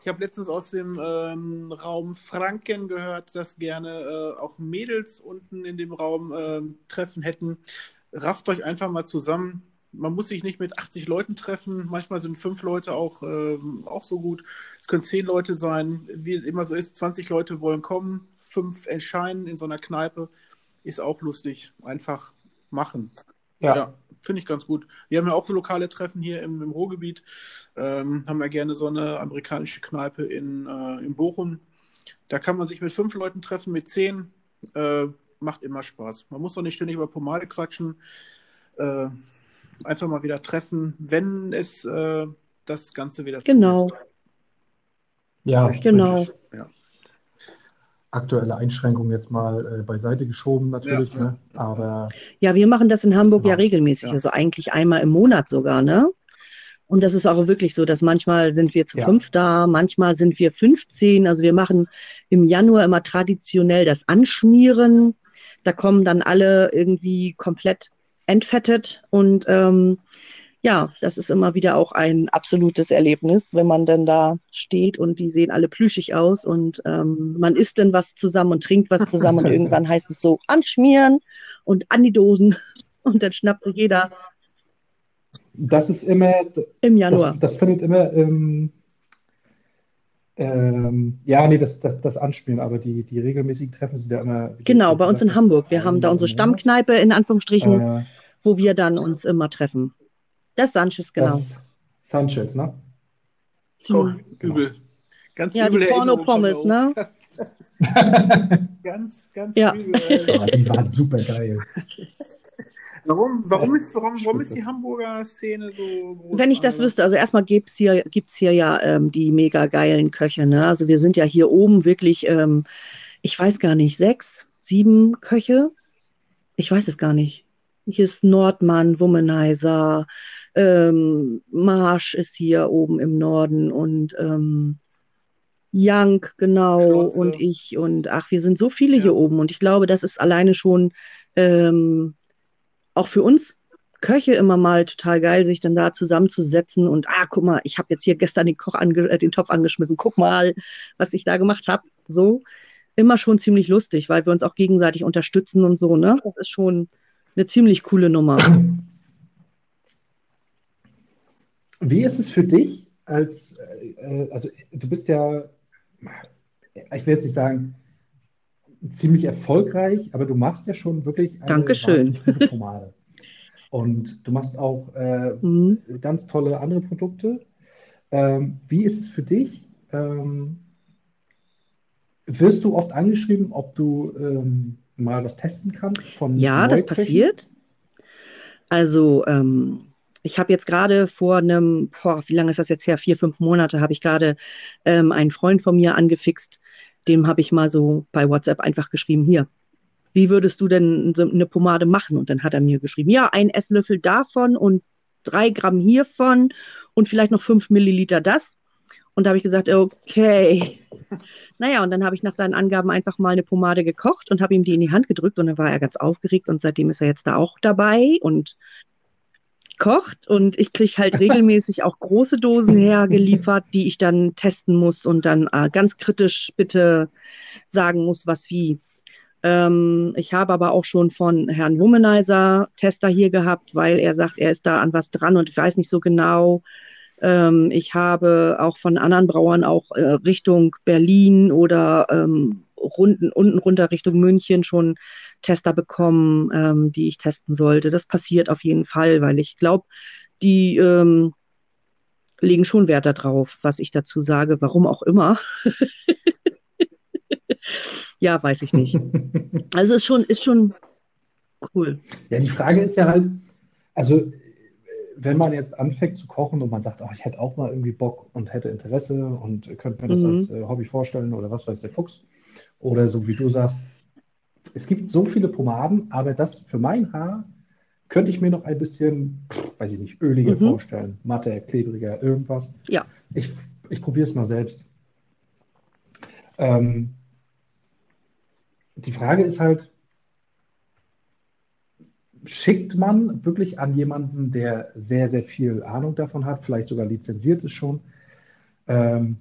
Speaker 2: Ich habe letztens aus dem ähm, Raum Franken gehört, dass gerne äh, auch Mädels unten in dem Raum äh, Treffen hätten. Rafft euch einfach mal zusammen. Man muss sich nicht mit 80 Leuten treffen. Manchmal sind fünf Leute auch, ähm, auch so gut. Es können zehn Leute sein. Wie immer so ist, 20 Leute wollen kommen, fünf erscheinen in so einer Kneipe. Ist auch lustig. Einfach machen. Ja, ja finde ich ganz gut. Wir haben ja auch so lokale Treffen hier im, im Ruhrgebiet. Ähm, haben ja gerne so eine amerikanische Kneipe in, äh, in Bochum. Da kann man sich mit fünf Leuten treffen, mit zehn. Äh, macht immer Spaß. Man muss doch nicht ständig über Pomade quatschen. Äh, einfach mal wieder treffen, wenn es äh, das Ganze wieder
Speaker 3: genau. zulässt.
Speaker 1: Ja,
Speaker 3: genau.
Speaker 1: Ja aktuelle Einschränkungen jetzt mal äh, beiseite geschoben natürlich, ja. ne? Aber
Speaker 3: ja, wir machen das in Hamburg genau. ja regelmäßig, ja. also eigentlich einmal im Monat sogar, ne? Und das ist auch wirklich so, dass manchmal sind wir zu ja. fünf da, manchmal sind wir 15. Also wir machen im Januar immer traditionell das Anschmieren. Da kommen dann alle irgendwie komplett entfettet und ähm, ja, das ist immer wieder auch ein absolutes Erlebnis, wenn man dann da steht und die sehen alle plüschig aus und ähm, man isst dann was zusammen und trinkt was zusammen und irgendwann heißt es so anschmieren und an die Dosen und dann schnappt jeder.
Speaker 1: Das ist immer
Speaker 3: im Januar.
Speaker 1: Das, das findet immer ähm, ähm, ja, nee, das, das, das Anspielen, aber die, die regelmäßigen Treffen sind ja immer.
Speaker 3: Genau, bei uns in Hamburg. Wir haben da unsere Stammkneipe in Anführungsstrichen, äh, wo wir dann uns immer treffen. Das Sanchez, genau. Das
Speaker 1: Sanchez, ne?
Speaker 2: Oh, übel. Ganz
Speaker 3: ja,
Speaker 2: übel
Speaker 3: die Porno-Pommes, ne?
Speaker 2: ganz, ganz ja. übel.
Speaker 1: Ja, die waren super geil.
Speaker 2: Warum, warum, ist, warum, warum ist die Hamburger Szene so
Speaker 3: groß? Wenn ich das wüsste, also erstmal gibt es hier, gibt's hier ja ähm, die mega geilen Köche. Ne? Also wir sind ja hier oben wirklich, ähm, ich weiß gar nicht, sechs, sieben Köche. Ich weiß es gar nicht. Hier ist Nordmann, Womanizer, ähm, Marsch ist hier oben im Norden und ähm, Young, genau, Schlotze. und ich und ach, wir sind so viele ja. hier oben und ich glaube, das ist alleine schon ähm, auch für uns Köche immer mal total geil, sich dann da zusammenzusetzen und ah, guck mal, ich habe jetzt hier gestern den, Koch äh, den Topf angeschmissen, guck mal, was ich da gemacht habe. So immer schon ziemlich lustig, weil wir uns auch gegenseitig unterstützen und so, ne? Das ist schon eine ziemlich coole Nummer.
Speaker 1: Wie ist es für dich als, äh, also du bist ja, ich will jetzt nicht sagen, ziemlich erfolgreich, aber du machst ja schon wirklich
Speaker 3: eine Dankeschön.
Speaker 1: Pomade. Und du machst auch äh, mhm. ganz tolle andere Produkte. Ähm, wie ist es für dich? Ähm, wirst du oft angeschrieben, ob du ähm, mal was testen kannst?
Speaker 3: Von ja, das passiert. Also ähm, ich habe jetzt gerade vor einem, boah, wie lange ist das jetzt her? Vier, fünf Monate habe ich gerade ähm, einen Freund von mir angefixt. Dem habe ich mal so bei WhatsApp einfach geschrieben, hier, wie würdest du denn so eine Pomade machen? Und dann hat er mir geschrieben, ja, ein Esslöffel davon und drei Gramm hiervon und vielleicht noch fünf Milliliter das. Und da habe ich gesagt, okay. Naja, und dann habe ich nach seinen Angaben einfach mal eine Pomade gekocht und habe ihm die in die Hand gedrückt und dann war er ganz aufgeregt und seitdem ist er jetzt da auch dabei und kocht und ich kriege halt regelmäßig auch große Dosen hergeliefert, die ich dann testen muss und dann äh, ganz kritisch bitte sagen muss, was wie. Ähm, ich habe aber auch schon von Herrn Womanizer Tester hier gehabt, weil er sagt, er ist da an was dran und ich weiß nicht so genau. Ähm, ich habe auch von anderen Brauern auch äh, Richtung Berlin oder ähm, runden, unten runter Richtung München schon Tester bekommen, ähm, die ich testen sollte. Das passiert auf jeden Fall, weil ich glaube, die ähm, legen schon Wert darauf, was ich dazu sage, warum auch immer. ja, weiß ich nicht. Also ist schon, ist schon cool.
Speaker 1: Ja, die Frage ist ja halt, also wenn man jetzt anfängt zu kochen und man sagt, oh, ich hätte auch mal irgendwie Bock und hätte Interesse und könnte mir das mhm. als äh, Hobby vorstellen oder was weiß der Fuchs. Oder so wie du sagst, es gibt so viele Pomaden, aber das für mein Haar könnte ich mir noch ein bisschen, weiß ich nicht, öliger mhm. vorstellen. Matter, klebriger, irgendwas.
Speaker 3: Ja.
Speaker 1: Ich, ich probiere es mal selbst. Ähm, die Frage ist halt, schickt man wirklich an jemanden, der sehr, sehr viel Ahnung davon hat, vielleicht sogar lizenziert ist schon. Ähm,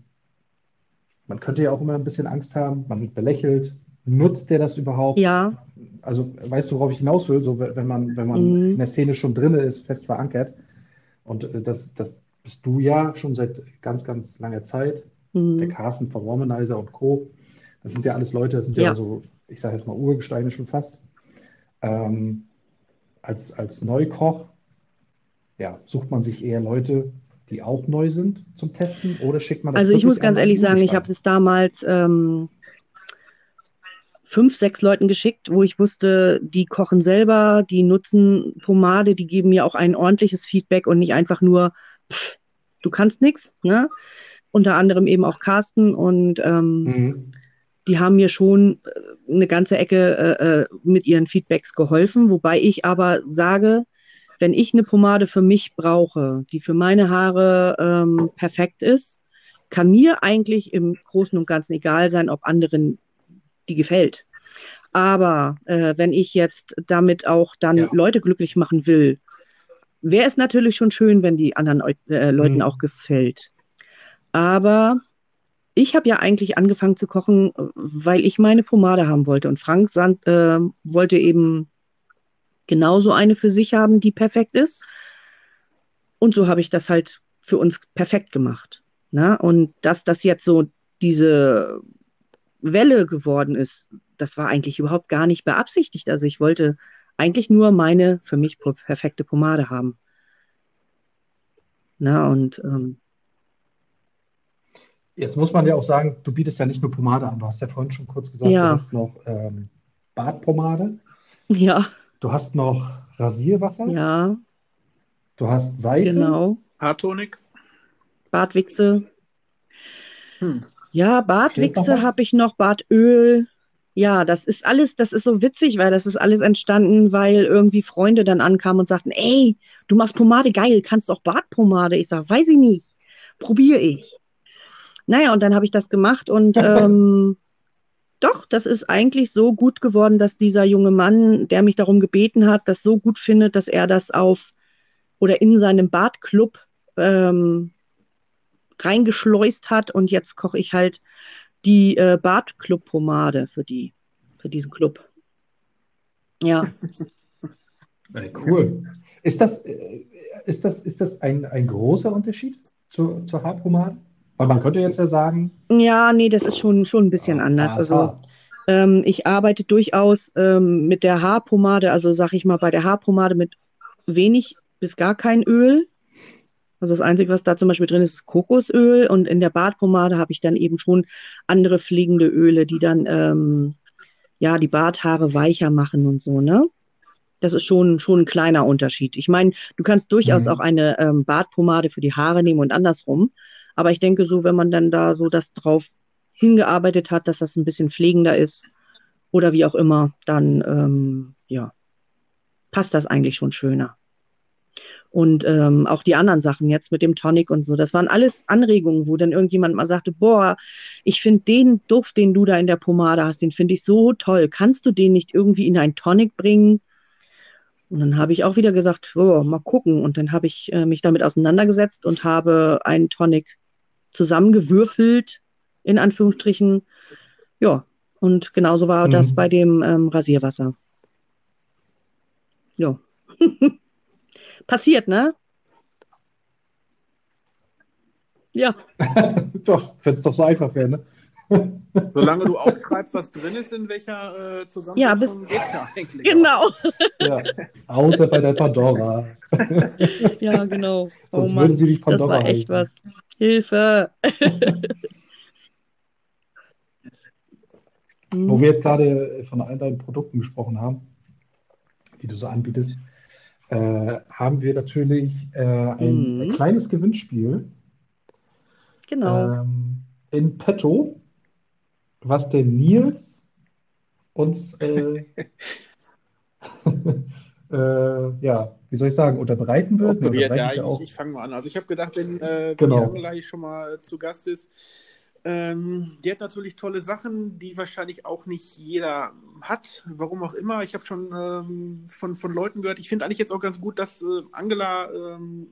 Speaker 1: man könnte ja auch immer ein bisschen Angst haben, man wird belächelt. Nutzt der das überhaupt?
Speaker 3: Ja.
Speaker 1: Also weißt du, worauf ich hinaus will? So, wenn man, wenn man mhm. in der Szene schon drin ist, fest verankert. Und äh, das, das bist du ja schon seit ganz, ganz langer Zeit. Mhm. Der Carsten von Womanizer und Co. Das sind ja alles Leute, das sind ja, ja so, ich sage jetzt mal Urgesteine schon fast. Ähm, als, als Neukoch, ja, sucht man sich eher Leute, die auch neu sind zum Testen oder schickt man
Speaker 3: das Also ich muss ganz ehrlich sagen, ich habe es damals ähm, fünf, sechs Leuten geschickt, wo ich wusste, die kochen selber, die nutzen Pomade, die geben mir auch ein ordentliches Feedback und nicht einfach nur, pff, du kannst nichts. Ne? Unter anderem eben auch Carsten und ähm, mhm die haben mir schon äh, eine ganze Ecke äh, äh, mit ihren Feedbacks geholfen, wobei ich aber sage, wenn ich eine Pomade für mich brauche, die für meine Haare ähm, perfekt ist, kann mir eigentlich im Großen und Ganzen egal sein, ob anderen die gefällt. Aber äh, wenn ich jetzt damit auch dann ja. Leute glücklich machen will, wäre es natürlich schon schön, wenn die anderen äh, Leuten mhm. auch gefällt. Aber ich habe ja eigentlich angefangen zu kochen, weil ich meine Pomade haben wollte. Und Frank Sand, äh, wollte eben genauso eine für sich haben, die perfekt ist. Und so habe ich das halt für uns perfekt gemacht. Ne? Und dass das jetzt so diese Welle geworden ist, das war eigentlich überhaupt gar nicht beabsichtigt. Also ich wollte eigentlich nur meine für mich perfekte Pomade haben. Na, und ähm,
Speaker 1: Jetzt muss man ja auch sagen, du bietest ja nicht nur Pomade an. Du hast ja vorhin schon kurz gesagt, ja. du hast noch ähm, Badpomade.
Speaker 3: Ja.
Speaker 1: Du hast noch Rasierwasser.
Speaker 3: Ja.
Speaker 1: Du hast Seife.
Speaker 3: Genau.
Speaker 2: Haartonik.
Speaker 3: Badwichse. Hm. Ja, Badwichse habe ich noch, Badöl. Ja, das ist alles, das ist so witzig, weil das ist alles entstanden, weil irgendwie Freunde dann ankamen und sagten, ey, du machst Pomade, geil, kannst auch Badpomade. Ich sage, weiß ich nicht, probiere ich. Naja, und dann habe ich das gemacht und ähm, doch, das ist eigentlich so gut geworden, dass dieser junge Mann, der mich darum gebeten hat, das so gut findet, dass er das auf oder in seinem Badclub ähm, reingeschleust hat und jetzt koche ich halt die äh, Badclub-Pomade für die, für diesen Club. Ja.
Speaker 1: cool. Ist das, äh, ist das, ist das ein, ein großer Unterschied zur, zur Haarpomade? Weil man könnte jetzt ja sagen.
Speaker 3: Ja, nee, das ist schon, schon ein bisschen anders. Aha. Also ähm, ich arbeite durchaus ähm, mit der Haarpomade, also sag ich mal bei der Haarpomade mit wenig bis gar kein Öl. Also das Einzige, was da zum Beispiel drin ist, ist Kokosöl und in der Bartpomade habe ich dann eben schon andere fliegende Öle, die dann ähm, ja die Barthaare weicher machen und so, ne? Das ist schon, schon ein kleiner Unterschied. Ich meine, du kannst durchaus mhm. auch eine ähm, Bartpomade für die Haare nehmen und andersrum. Aber ich denke so, wenn man dann da so das drauf hingearbeitet hat, dass das ein bisschen pflegender ist oder wie auch immer, dann ähm, ja, passt das eigentlich schon schöner. Und ähm, auch die anderen Sachen jetzt mit dem Tonic und so, das waren alles Anregungen, wo dann irgendjemand mal sagte, boah, ich finde den Duft, den du da in der Pomade hast, den finde ich so toll. Kannst du den nicht irgendwie in ein Tonic bringen? Und dann habe ich auch wieder gesagt, oh, mal gucken. Und dann habe ich äh, mich damit auseinandergesetzt und habe einen Tonic zusammengewürfelt, in Anführungsstrichen. Ja, Und genauso war
Speaker 1: Mhm.
Speaker 3: das bei dem ähm, Rasierwasser. Ja. Passiert, ne? Ja,
Speaker 1: Doch, wenn es doch so einfach wäre, ne?
Speaker 2: Solange du aufschreibst, was drin ist, in welcher äh, Zusammensetzung,
Speaker 3: Ja, bis-
Speaker 2: geht's ja eigentlich.
Speaker 3: genau.
Speaker 1: Ja. Außer bei der Pandora.
Speaker 3: Ja, genau. Oh
Speaker 1: Sonst
Speaker 3: Mann,
Speaker 1: würde sie
Speaker 3: das
Speaker 1: Pandora
Speaker 3: war echt
Speaker 1: heißen.
Speaker 3: was. Hilfe.
Speaker 1: Wo wir jetzt gerade von all deinen Produkten gesprochen haben, die du so anbietest, äh, haben wir natürlich äh, ein
Speaker 3: Mhm.
Speaker 1: kleines Gewinnspiel
Speaker 3: Genau.
Speaker 1: ähm, in petto, was der Nils uns, äh, äh, ja, wie soll ich sagen, unterbreiten wird. Ne,
Speaker 2: ja, ich,
Speaker 1: auch.
Speaker 2: ich fange mal an. Also ich habe gedacht, wenn, äh,
Speaker 1: Genau.
Speaker 2: hier schon mal äh, zu Gast ist, ähm, die hat natürlich tolle Sachen, die wahrscheinlich auch nicht jeder hat, warum auch immer. Ich habe schon ähm, von, von Leuten gehört, ich finde eigentlich jetzt auch ganz gut, dass äh, Angela ähm,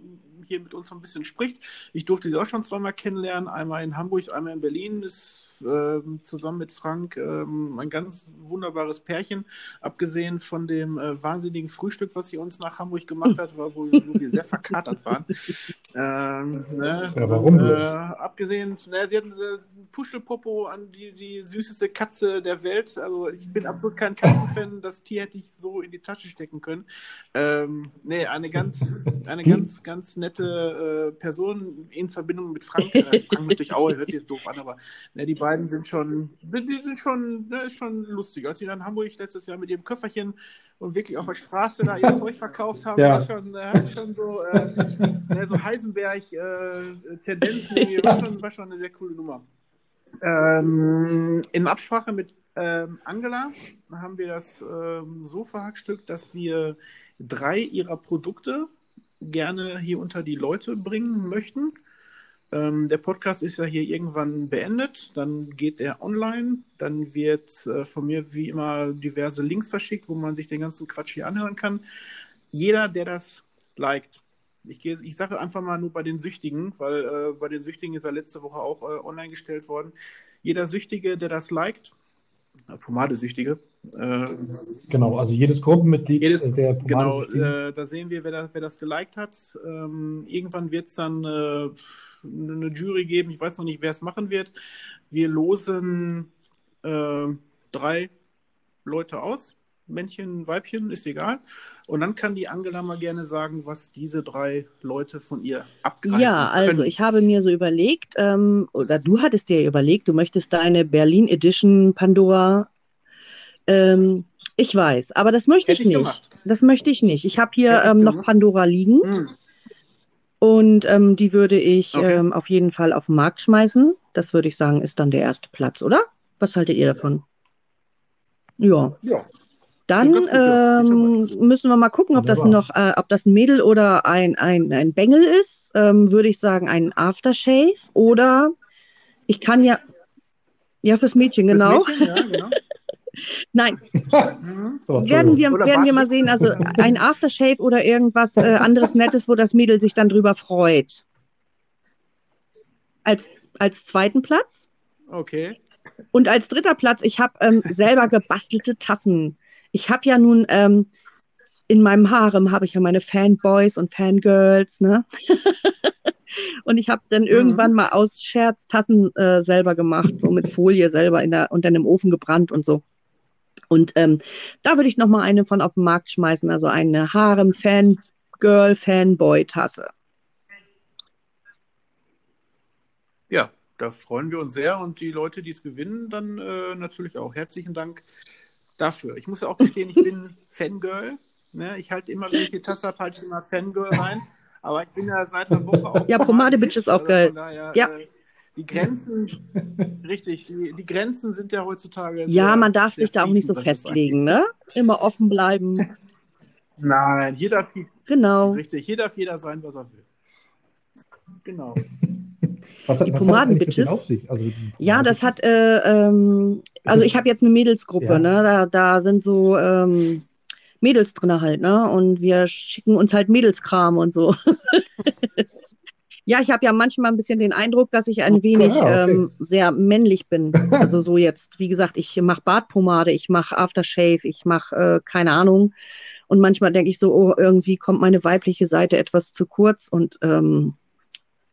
Speaker 2: hier mit uns so ein bisschen spricht. Ich durfte sie auch schon zweimal kennenlernen, einmal in Hamburg, einmal in Berlin. Ist ähm, zusammen mit Frank ähm, ein ganz wunderbares Pärchen, abgesehen von dem äh, wahnsinnigen Frühstück, was sie uns nach Hamburg gemacht hat, war, wo, wo wir sehr verkatert waren. Ähm, ne?
Speaker 1: Ja, warum
Speaker 2: Äh,
Speaker 1: bloß?
Speaker 2: abgesehen, ne, sie hatten äh, Puschelpopo an die, die süßeste Katze der Welt. Also ich bin absolut kein Katzenfan. Das Tier hätte ich so in die Tasche stecken können. Ähm, nee, eine ganz, eine
Speaker 1: Die-
Speaker 2: ganz, ganz nette äh, Person in Verbindung mit Frank. Äh, Frank durch Aue hört sich jetzt doof an, aber ne, die beiden sind schon, die sind schon, ne, ist schon lustig. Als sie dann in Hamburg letztes Jahr mit ihrem Köfferchen und wirklich auf der Straße da ihr Zeug verkauft haben,
Speaker 1: Ja.
Speaker 2: schon, äh, hatte schon so, äh, so Heisenberg-Tendenzen. irgendwie war, schon, war schon eine sehr coole Nummer. Ähm, in Absprache mit ähm, Angela haben wir das ähm, so verhackstückt, dass wir drei ihrer Produkte gerne hier unter die Leute bringen möchten. Ähm, der Podcast ist ja hier irgendwann beendet, dann geht er online, dann wird äh, von mir wie immer diverse Links verschickt, wo man sich den ganzen Quatsch hier anhören kann. Jeder, der das liked, ich, ich sage einfach mal nur bei den Süchtigen, weil äh, bei den Süchtigen ist er letzte Woche auch äh, online gestellt worden. Jeder Süchtige, der das liked, Pomadesüchtige, äh,
Speaker 1: Genau, also jedes Gruppenmitglied
Speaker 2: jedes,
Speaker 1: äh, der
Speaker 2: genau, äh, da sehen wir, wer das, wer das geliked hat. Ähm, irgendwann wird es dann äh, eine Jury geben. Ich weiß noch nicht, wer es machen wird. Wir losen äh, drei Leute aus. Männchen, Weibchen, ist egal. Und dann kann die Angela mal gerne sagen, was diese drei Leute von ihr abgreifen
Speaker 3: Ja, also
Speaker 2: können.
Speaker 3: ich habe mir so überlegt, ähm, oder du hattest dir überlegt, du möchtest deine Berlin Edition Pandora. Ähm, ich weiß, aber das möchte
Speaker 2: Hätte
Speaker 3: ich
Speaker 2: ich
Speaker 3: nicht.
Speaker 2: gemacht.
Speaker 3: Das möchte ich nicht. Ich habe hier ähm, noch. Pandora liegen
Speaker 2: Hm.
Speaker 3: und ähm, die würde ich
Speaker 2: Okay.
Speaker 3: ähm, auf jeden Fall auf den Markt schmeißen. Das würde ich sagen, ist dann der erste Platz, oder? Was haltet ihr davon? Ja.
Speaker 2: Ja,
Speaker 3: Dann
Speaker 2: gut, ja.
Speaker 3: Ähm, müssen wir mal gucken, ob das noch, äh, ob das ein Mädel oder ein, ein, ein Bengel ist. Ähm, würde ich sagen, ein Aftershave. Oder ich kann ja, ja, fürs Mädchen, genau.
Speaker 2: Mädchen, ja, genau.
Speaker 3: Nein.
Speaker 1: So,
Speaker 3: werden wir,
Speaker 2: Oder
Speaker 3: werden wir mal sehen. Also ein Aftershave oder irgendwas äh, anderes Nettes, wo das Mädel sich dann drüber freut. Als, als zweiten Platz.
Speaker 2: Okay.
Speaker 3: Und als dritter Platz, ich habe ähm, selber gebastelte Tassen. Ich habe ja nun ähm, in meinem Harem habe ich ja meine Fanboys und Fangirls, ne? und ich habe dann irgendwann mal aus Scherz Tassen äh, selber gemacht, so mit Folie selber in der und dann im Ofen gebrannt und so. Und ähm, da würde ich noch mal eine von auf den Markt schmeißen, also eine Harem Fangirl Fanboy Tasse.
Speaker 2: Ja, da freuen wir uns sehr und die Leute, die es gewinnen, dann äh, natürlich auch. Herzlichen Dank dafür. Ich muss ja auch gestehen, ich bin Fangirl. Ne? Ich halte immer, wenn ich die Tasse habe, halte ich immer Fangirl rein. Aber ich bin ja seit einer Woche auch.
Speaker 3: Ja, Pomade-Bitch ist auch
Speaker 2: also
Speaker 3: geil.
Speaker 2: Daher,
Speaker 3: Ja.
Speaker 2: Äh, die Grenzen, richtig, die, die Grenzen sind ja heutzutage.
Speaker 3: Ja,
Speaker 2: sehr-
Speaker 3: man darf sich da auch nicht so festlegen, ne? Immer offen bleiben.
Speaker 2: Nein, jeder darf,
Speaker 3: Genau.
Speaker 2: richtig, jeder darf jeder sein, was er will. Genau.
Speaker 1: Was hat,
Speaker 3: Die
Speaker 1: auf sich? Also
Speaker 3: Ja, das hat, äh, ähm, also ich habe jetzt eine Mädelsgruppe,
Speaker 1: Ja.
Speaker 3: ne? Da, da sind so ähm, Mädels drin halt, ne? Und wir schicken uns halt Mädelskram und so. Ja, ich habe ja manchmal ein bisschen den Eindruck, dass ich ein wenig
Speaker 1: Ja, okay.
Speaker 3: ähm, sehr männlich bin. Also so jetzt, wie gesagt, ich mache Bartpomade, ich mache Aftershave, ich mache äh, keine Ahnung. Und manchmal denke ich so, oh, irgendwie kommt meine weibliche Seite etwas zu kurz. Und ähm,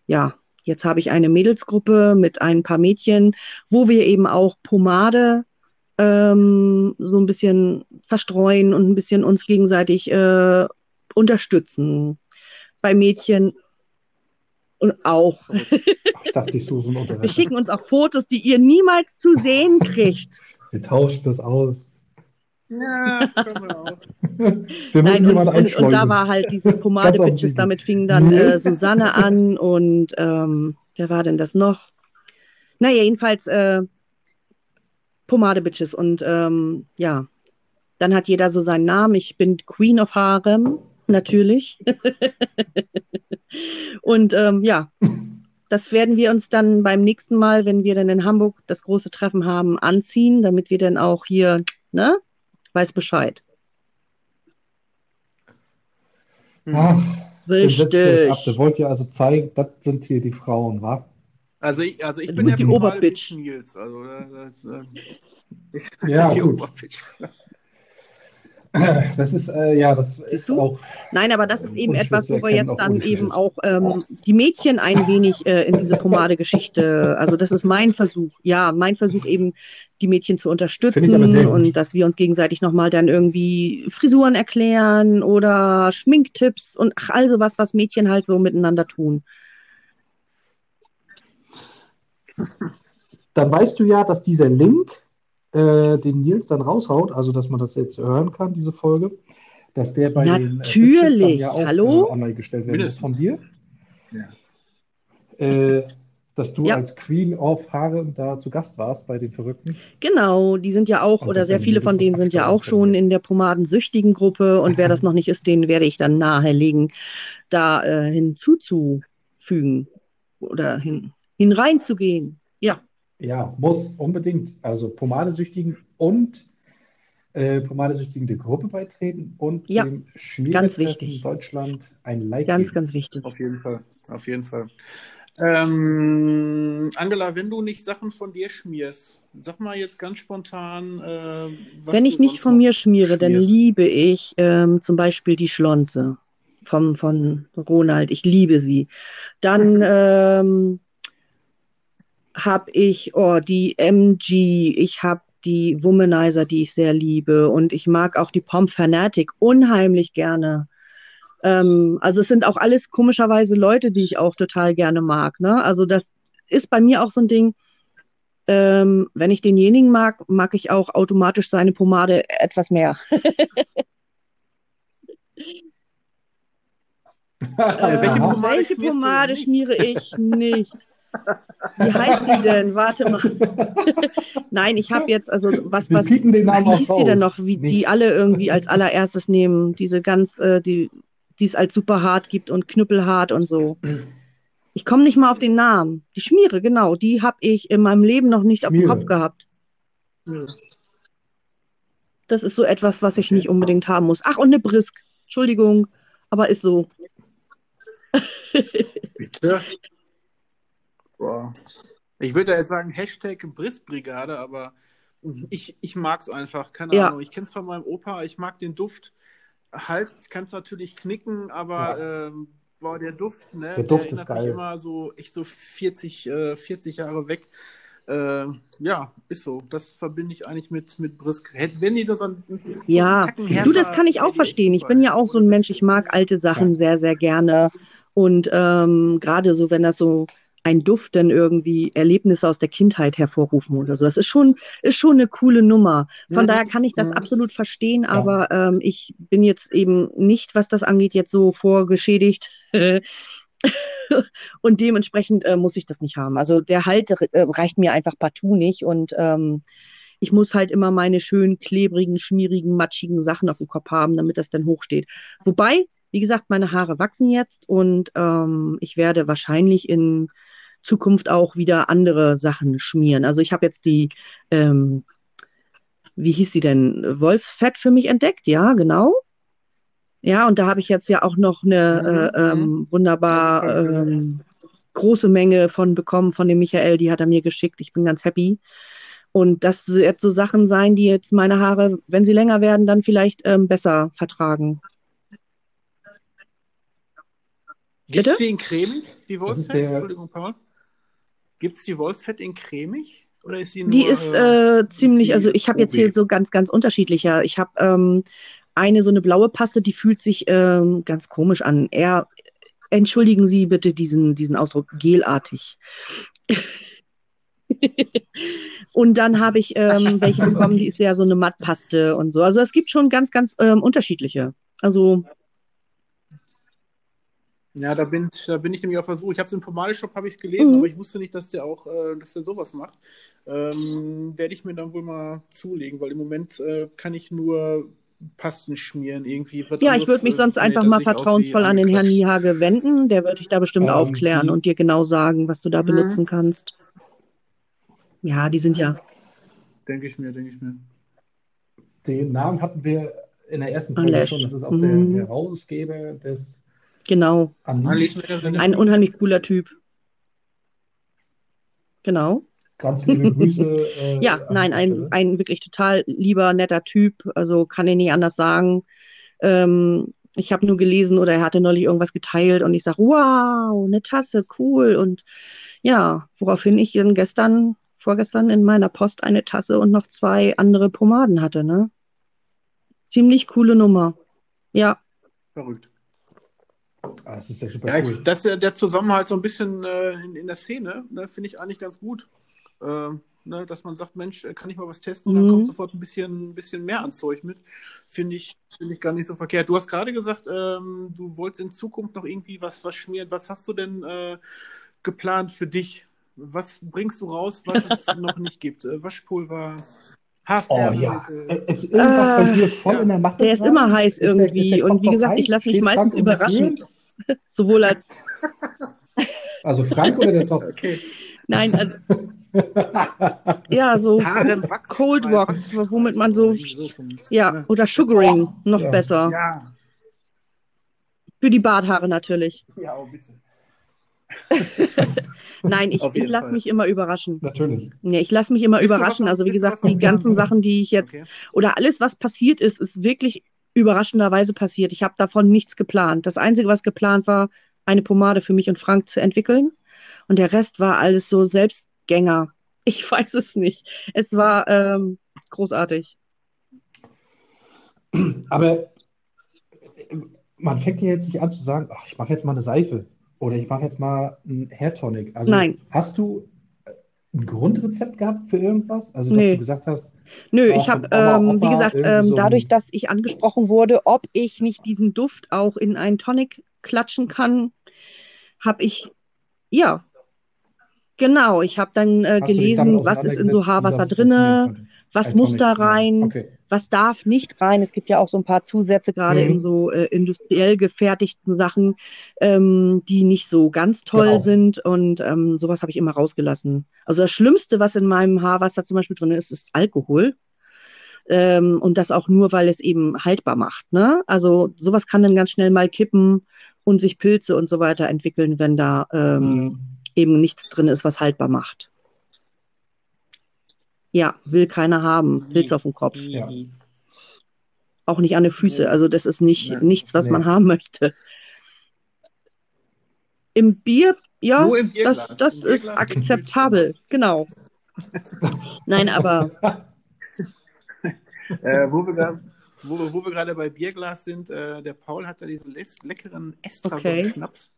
Speaker 3: ja, jetzt habe ich eine Mädelsgruppe mit ein paar Mädchen, wo wir eben auch Pomade ähm, so ein bisschen verstreuen und ein bisschen uns gegenseitig äh, unterstützen. Bei Mädchen und auch.
Speaker 1: Ich dachte, ich ein
Speaker 3: Wir schicken uns auch Fotos, die ihr niemals zu sehen kriegt.
Speaker 1: Wir tauschen das aus.
Speaker 2: Ja, wir auch.
Speaker 1: Wir müssen
Speaker 3: Nein, und, und, und da war halt dieses Pomade-Bitches, damit fing dann
Speaker 1: Nee.
Speaker 3: äh, Susanne an und ähm, wer war denn das noch? Naja, jedenfalls äh, Pomade-Bitches und ähm, ja, dann hat jeder so seinen Namen. Ich bin Queen of Harem, natürlich. und ähm, ja, das werden wir uns dann beim nächsten Mal, wenn wir dann in Hamburg das große Treffen haben, anziehen, damit wir dann auch hier, ne, weiß Bescheid.
Speaker 1: Ach, setzt ihr euch ab.
Speaker 3: Richtig.
Speaker 1: Der wollt ihr also zeigen, das sind hier die Frauen, wa?
Speaker 2: Also ich, also ich
Speaker 3: Du
Speaker 2: bin ja
Speaker 3: die Oberbitch.
Speaker 2: Bitch Nils. Also das, äh, ich,
Speaker 1: Ja,
Speaker 2: die
Speaker 1: gut.
Speaker 2: Oberbitch.
Speaker 1: Das ist, äh, ja, das ist
Speaker 3: du?
Speaker 1: auch.
Speaker 3: Nein, aber das ist eben etwas, wo wir jetzt dann
Speaker 1: unschwer.
Speaker 3: eben auch ähm, die Mädchen ein wenig äh, in diese Pomade-Geschichte, also das ist mein Versuch, ja, mein Versuch eben, die Mädchen zu unterstützen und dass wir uns gegenseitig nochmal dann irgendwie Frisuren erklären oder Schminktipps und ach, also was, was Mädchen halt so miteinander tun.
Speaker 1: Dann weißt du ja, dass dieser Link, äh, den Nils dann raushaut, also dass man das jetzt hören kann, diese Folge, dass der bei den äh,
Speaker 3: Natürlich.
Speaker 1: ja auch
Speaker 3: Hallo?
Speaker 1: äh, online gestellt werden von dir.
Speaker 2: Ja.
Speaker 1: Äh, dass du
Speaker 3: Ja.
Speaker 1: als Queen of Harem da zu Gast warst bei den Verrückten.
Speaker 3: Genau, die sind ja auch,
Speaker 1: Und
Speaker 3: oder sehr viele von denen sind ja auch schon in der pomadensüchtigen Gruppe und wer das noch nicht ist, den werde ich dann nahelegen, da äh, hinzuzufügen oder hin, hineinzugehen. Ja,
Speaker 1: Ja, muss unbedingt. Also Pomadesüchtigen und äh, Pomadesüchtigen der Gruppe beitreten und
Speaker 3: Ja,
Speaker 1: dem
Speaker 3: ganz
Speaker 1: Schmieretreffen
Speaker 3: wichtig.
Speaker 1: Deutschland ein Like
Speaker 3: ganz,
Speaker 1: geben.
Speaker 3: ganz wichtig.
Speaker 2: Auf jeden Fall. Auf jeden Fall. Ähm, Angela, wenn du nicht Sachen von dir schmierst, sag mal jetzt ganz spontan, äh, was
Speaker 3: Wenn ich nicht von mir schmiere, dann
Speaker 2: schmierst.
Speaker 3: liebe ich ähm, zum Beispiel die Schlonze vom, von Ronald. Ich liebe sie. Dann ähm, habe ich oh, die MG, ich habe die Womanizer, die ich sehr liebe und ich mag auch die Pomp Fanatic unheimlich gerne. Ähm, also es sind auch alles komischerweise Leute, die ich auch total gerne mag. Ne? Also das ist bei mir auch so ein Ding. Ähm, wenn ich denjenigen mag, mag ich auch automatisch seine Pomade etwas mehr.
Speaker 2: Äh, welche
Speaker 1: Aha.
Speaker 2: Pomade
Speaker 3: welche Pomade schmiere ich nicht? Wie heißt die denn? Warte mal. Nein, ich habe jetzt, also was, was, wie hieß die denn noch, wie
Speaker 1: Nicht.
Speaker 3: die alle irgendwie als allererstes nehmen? Diese ganz, äh, die, die es als super hart gibt und knüppelhart und so. Ich komme nicht mal auf den Namen. Die Schmiere, genau, die habe ich in meinem Leben noch nicht auf dem
Speaker 1: Schmiere.
Speaker 3: Kopf gehabt.
Speaker 2: Hm.
Speaker 3: Das ist so etwas, was ich
Speaker 1: Okay.
Speaker 3: nicht unbedingt haben muss. Ach, und eine Brisk. Entschuldigung, aber ist so.
Speaker 2: Bitte? Boah. Ich würde jetzt sagen Hashtag Brissbrigade, aber ich, ich mag es einfach. Keine
Speaker 3: Ja.
Speaker 2: Ahnung. Ich kenne es von meinem Opa. Ich mag den Duft. Halt, ich kann es natürlich knicken, aber ähm, boah, der Duft, ne,
Speaker 1: Der Duft
Speaker 2: erinnert
Speaker 1: ist geil.
Speaker 2: mich immer so, echt so 40, äh, 40 Jahre weg. Äh, ja, ist so. Das verbinde ich eigentlich mit, mit Brisk. Wenn die das an
Speaker 3: Ja, du, das kann ich auch verstehen. Ich bin ja auch so ein Mensch, ich mag alte Sachen
Speaker 1: Ja.
Speaker 3: sehr, sehr gerne. Und ähm, gerade so, wenn das so ein Duft dann irgendwie Erlebnisse aus der Kindheit hervorrufen oder so. Das ist schon, ist schon eine coole Nummer. Von
Speaker 2: Mhm.
Speaker 3: daher kann ich das
Speaker 2: Mhm.
Speaker 3: absolut verstehen, aber ähm, ich bin jetzt eben nicht, was das angeht, jetzt so vorgeschädigt. Und dementsprechend äh, muss ich das nicht haben. Also der Halt äh, reicht mir einfach partout nicht. Und ähm, ich muss halt immer meine schön klebrigen, schmierigen, matschigen Sachen auf dem Kopf haben, damit das dann hochsteht. Wobei, wie gesagt, meine Haare wachsen jetzt und ähm, ich werde wahrscheinlich in Zukunft auch wieder andere Sachen schmieren. Also ich habe jetzt die, ähm, wie hieß die denn, Wolfsfett für mich entdeckt, ja, genau. Ja, und da habe ich jetzt ja auch noch eine äh,
Speaker 2: Mhm,
Speaker 3: ähm, wunderbar ähm, große Menge von bekommen von dem Michael, die hat er mir geschickt. Ich bin ganz happy. Und das wird so Sachen sein, die jetzt meine Haare, wenn sie länger werden, dann vielleicht ähm, besser vertragen.
Speaker 2: Gibt
Speaker 3: Bitte?
Speaker 2: es die in cremig, die
Speaker 1: Das ist
Speaker 2: Wolfsfett?
Speaker 1: der-
Speaker 2: Entschuldigung, Paul. Gibt es die Wolfsfett in cremig? Oder ist die nur,
Speaker 3: Die ist
Speaker 2: äh,
Speaker 3: äh, ziemlich,
Speaker 2: die
Speaker 3: also ich habe jetzt hier so ganz, ganz unterschiedlicher. Ich habe ähm, eine so eine blaue Paste, die fühlt sich ähm, ganz komisch an. Eher, entschuldigen Sie bitte diesen, diesen Ausdruck, gelartig. Und dann habe ich ähm, welche bekommen, die ist ja so eine Mattpaste und so. Also es gibt schon ganz, ganz ähm, unterschiedliche. Also
Speaker 2: Ja, da bin, da bin ich nämlich auf Versuch. Ich habe es im Pomade-Shop habe ich gelesen,
Speaker 3: Mhm.
Speaker 2: aber ich wusste nicht, dass der auch, äh, dass der sowas macht. Ähm, werde ich mir dann wohl mal zulegen, weil im Moment äh, kann ich nur Pasten schmieren irgendwie. Was
Speaker 3: ja, ich
Speaker 2: anderes,
Speaker 3: würde mich
Speaker 2: äh,
Speaker 3: sonst
Speaker 2: nee,
Speaker 3: einfach mal vertrauensvoll an den Herrn. Niehage wenden. Der wird dich da bestimmt
Speaker 1: Ähm,
Speaker 3: aufklären und dir genau sagen, was du da
Speaker 2: Mhm.
Speaker 3: benutzen kannst. Ja, die sind ja
Speaker 2: Denke ich mir, denke ich mir.
Speaker 1: Den Namen hatten wir in der ersten Folge schon. Das ist auch
Speaker 3: Mhm.
Speaker 1: der Herausgeber des
Speaker 3: genau. Ein unheimlich cooler Typ. Genau.
Speaker 1: Ganz liebe Grüße. Äh,
Speaker 3: Ja, nein, ein, ein wirklich total lieber, netter Typ. Also kann ich nicht anders sagen. Ähm, ich habe nur gelesen oder er hatte neulich irgendwas geteilt und ich sage, wow, eine Tasse, cool. Und ja, woraufhin ich dann gestern, vorgestern in meiner Post eine Tasse und noch zwei andere Pomaden hatte, ne? Ziemlich coole Nummer. Ja,
Speaker 2: Verrückt.
Speaker 1: Ah, das ist ja super
Speaker 2: Ja, ich,
Speaker 1: cool.
Speaker 2: das ist ja der Zusammenhalt so ein bisschen äh, in, in der Szene, ne, finde ich eigentlich ganz gut. Ähm, ne, dass man sagt, Mensch, äh, kann ich mal was testen? Dann
Speaker 3: Mhm.
Speaker 2: kommt sofort ein bisschen, ein bisschen mehr an Zeug mit. Finde ich, finde ich gar nicht so verkehrt. Du hast gerade gesagt, ähm, du wolltest in Zukunft noch irgendwie was, was schmieren. Was hast du denn äh, geplant für dich? Was bringst du raus, was es noch nicht gibt? Äh, Waschpulver,
Speaker 1: Oh ja,
Speaker 2: äh,
Speaker 1: es ist irgendwas bei
Speaker 3: Äh,
Speaker 1: dir voll
Speaker 2: ja.
Speaker 1: in der Mache.
Speaker 3: der ist
Speaker 1: dran?
Speaker 3: immer heiß
Speaker 1: Ist der- ist
Speaker 3: irgendwie.
Speaker 1: der
Speaker 3: Und wie gesagt,
Speaker 1: heiß?
Speaker 3: ich lasse mich meistens überraschen. Sowohl als,
Speaker 1: Also Frank oder der Top?
Speaker 2: okay.
Speaker 3: nein, also, ja, so. Cold
Speaker 2: wachsen.
Speaker 3: womit man so, ja,
Speaker 2: ne?
Speaker 3: oder Sugaring, noch
Speaker 1: Ja.
Speaker 3: besser.
Speaker 2: Ja,
Speaker 3: Für die Barthaare natürlich.
Speaker 2: ja, oh, bitte.
Speaker 3: Nein, ich, ich lasse mich immer überraschen.
Speaker 1: Natürlich.
Speaker 3: Nee, ich lasse mich immer
Speaker 2: Bist was
Speaker 3: überraschen.
Speaker 2: am-
Speaker 3: Also wie gesagt,
Speaker 2: was
Speaker 3: die ganzen? Sachen, die ich jetzt,
Speaker 2: Okay.
Speaker 3: oder alles, was passiert ist, ist wirklich überraschenderweise passiert. Ich habe davon nichts geplant. Das Einzige, was geplant war, eine Pomade für mich und Frank zu entwickeln. Und der Rest war alles so Selbstgänger. Ich weiß es nicht. Es war ähm, großartig.
Speaker 1: Aber man fängt ja jetzt nicht an zu sagen, ach, ich mache jetzt mal eine Seife oder ich mache jetzt mal einen Hair Tonic. Also
Speaker 3: Nein.
Speaker 1: hast du äh, ein Grundrezept gehabt für irgendwas? Also dass
Speaker 3: Nee.
Speaker 1: du gesagt hast,
Speaker 3: Nö,
Speaker 1: Auch
Speaker 3: ich habe, ähm, wie gesagt, ähm,
Speaker 1: so ein-
Speaker 3: dadurch, dass ich angesprochen wurde, ob ich nicht diesen Duft auch in einen Tonic klatschen kann, habe ich, ja, genau, ich habe dann äh, gelesen, was ist in so Haarwasser drinne? Was
Speaker 1: Ein
Speaker 3: muss da rein,
Speaker 1: Okay.
Speaker 3: was darf nicht rein. Es gibt ja auch so ein paar Zusätze, gerade
Speaker 1: Mhm.
Speaker 3: in so äh, industriell gefertigten Sachen, ähm, die nicht so ganz toll
Speaker 1: Genau.
Speaker 3: sind und ähm, sowas habe ich immer rausgelassen. Also das Schlimmste, was in meinem Haarwasser zum Beispiel drin ist, ist Alkohol. Ähm, und das auch nur, weil es eben haltbar macht. Ne? Also sowas kann dann ganz schnell mal kippen und sich Pilze und so weiter entwickeln, wenn da ähm,
Speaker 1: Mhm.
Speaker 3: eben nichts drin ist, was haltbar macht. Ja, will keiner haben. Pilz auf dem Kopf.
Speaker 1: Ja.
Speaker 3: Auch nicht an den Füßen.
Speaker 2: Nee.
Speaker 3: Also das ist nicht
Speaker 2: Nee.
Speaker 3: nichts, was
Speaker 1: Nee.
Speaker 3: man haben möchte. Im Bier, ja,
Speaker 2: Nur im
Speaker 3: das, das
Speaker 2: Im
Speaker 3: ist akzeptabel. Genau. Nein, aber
Speaker 2: Äh, wo wir gerade wo, wo wir gerade bei Bierglas sind, äh, der Paul hat da diesen le leckeren Estragon-Schnaps.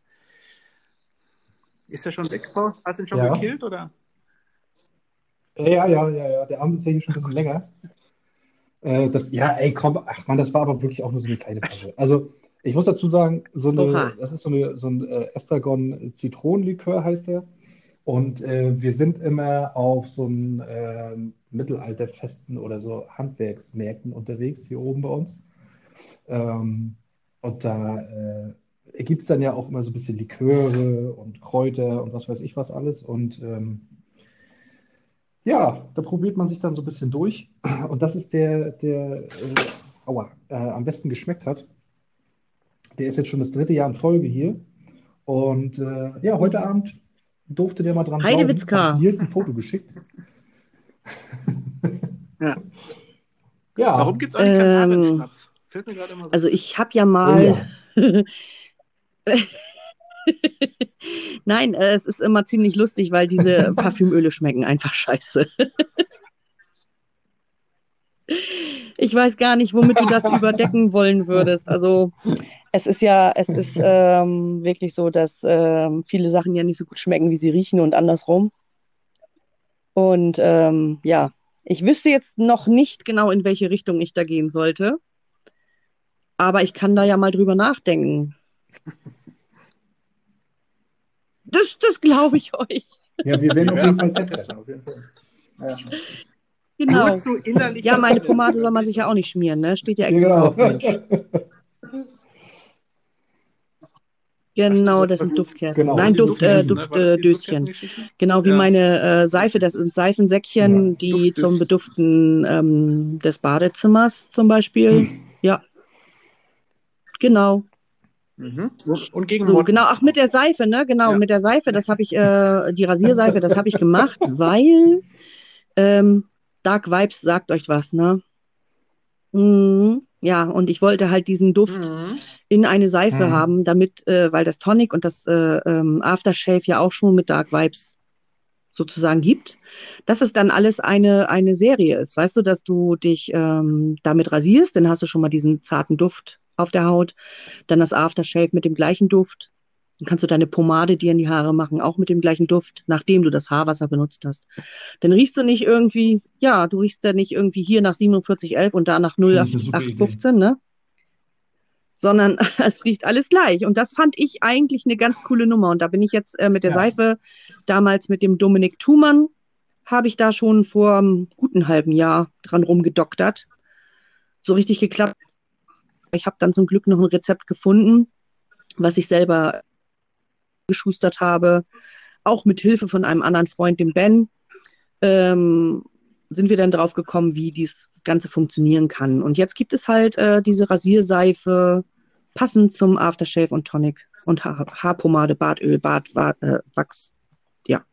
Speaker 2: Ist der schon weg, Paul? Hast du ihn schon
Speaker 1: Ja.
Speaker 2: gekillt, oder?
Speaker 1: Ja, ja, ja, ja. Der Abend ist ja hier schon ein bisschen länger. Äh, das, ja, ey, komm, ach man, das war aber wirklich auch nur so eine kleine Flasche. Also, ich muss dazu sagen, so eine,
Speaker 3: Oha.
Speaker 1: das ist so, eine, so ein äh, Estragon-Zitronenlikör heißt der. Und äh, wir sind immer auf so einem ähm, Mittelalterfesten oder so Handwerksmärkten unterwegs, hier oben bei uns. Ähm, und da äh, gibt es dann ja auch immer so ein bisschen Liköre und Kräuter und was weiß ich was alles. Und ähm, ja, da probiert man sich dann so ein bisschen durch. Und das ist der, der äh, aua, äh, am besten geschmeckt hat. Der ist jetzt schon das dritte Jahr in Folge hier. Und äh, ja, heute Abend durfte der mal dran
Speaker 3: Heidewitzka.
Speaker 1: Hat Nils ein Foto geschickt.
Speaker 2: Ja.
Speaker 1: Ja,
Speaker 2: Warum gibt es eigentlich
Speaker 3: Ähm,
Speaker 2: keinen Tafelschnaps? Fällt mir gerade immer so.
Speaker 3: Also ich habe ja
Speaker 1: oh
Speaker 3: mal.
Speaker 1: ja.
Speaker 3: Nein, äh, es ist immer ziemlich lustig, weil diese Parfümöle schmecken einfach scheiße. Ich weiß gar nicht, womit du das überdecken wollen würdest. Also es ist ja, es ist ähm, wirklich so, dass ähm, viele Sachen ja nicht so gut schmecken, wie sie riechen und andersrum. Und ähm, ja, ich wüsste jetzt noch nicht genau, in welche Richtung ich da gehen sollte. Aber ich kann da ja mal drüber nachdenken. Das, das glaube ich euch.
Speaker 1: ja, wir werden auf jeden Fall testen.
Speaker 2: auf jeden Fall. Ja.
Speaker 3: Genau.
Speaker 2: Innerlich
Speaker 3: Ja, meine Pomade soll man sich ja auch nicht schmieren, ne? Steht ja extra
Speaker 1: Genau.
Speaker 3: drauf, Mensch. Genau, das sind Duftkerzen.
Speaker 1: genau.
Speaker 3: Nein, Duft, äh,
Speaker 2: Duftkerzen, ne?
Speaker 3: Duftdöschen.
Speaker 2: Duftkerzengeschichte?
Speaker 3: Genau wie
Speaker 2: Ja.
Speaker 3: meine äh, Seife, das sind Seifensäckchen,
Speaker 1: Ja.
Speaker 3: die
Speaker 2: Duftdöschen.
Speaker 3: zum Beduften ähm, des Badezimmers zum Beispiel. Ja. Genau.
Speaker 2: Mhm. Und gegen
Speaker 3: So, genau, ach mit der Seife, ne? Genau,
Speaker 2: Ja.
Speaker 3: mit der Seife, das habe ich, äh, die Rasierseife, das habe ich gemacht, weil ähm, Dark Vibes sagt euch was, ne? Mhm. Ja, und ich wollte halt diesen Duft
Speaker 2: Mhm.
Speaker 3: in eine Seife
Speaker 1: Mhm.
Speaker 3: haben, damit, äh, weil das Tonic und das äh, ähm, Aftershave ja auch schon mit Dark Vibes sozusagen gibt, dass es dann alles eine, eine Serie ist. Weißt du, dass du dich ähm, damit rasierst, dann hast du schon mal diesen zarten Duft auf der Haut, dann das Aftershave mit dem gleichen Duft. Dann kannst du deine Pomade dir in die Haare machen, auch mit dem gleichen Duft, nachdem du das Haarwasser benutzt hast. Dann riechst du nicht irgendwie, ja, du riechst dann nicht irgendwie hier nach 4711 und da nach
Speaker 1: Finde ich eine super Idee.
Speaker 3: 0815, ne? Sondern es riecht alles gleich. Und das fand ich eigentlich eine ganz coole Nummer. Und da bin ich jetzt äh, mit der
Speaker 1: Ja.
Speaker 3: Seife, damals mit dem Dominik Thumann, habe ich da schon vor einem guten halben Jahr dran rumgedoktert. So richtig geklappt. Ich habe dann zum Glück noch ein Rezept gefunden, was ich selber geschustert habe, auch mit Hilfe von einem anderen Freund, dem Ben, ähm, sind wir dann drauf gekommen, wie dies Ganze funktionieren kann. Und jetzt gibt es halt äh, diese Rasierseife, passend zum Aftershave und Tonic und ha Haarpomade, Bartöl, Bart, Wa- äh. Ja.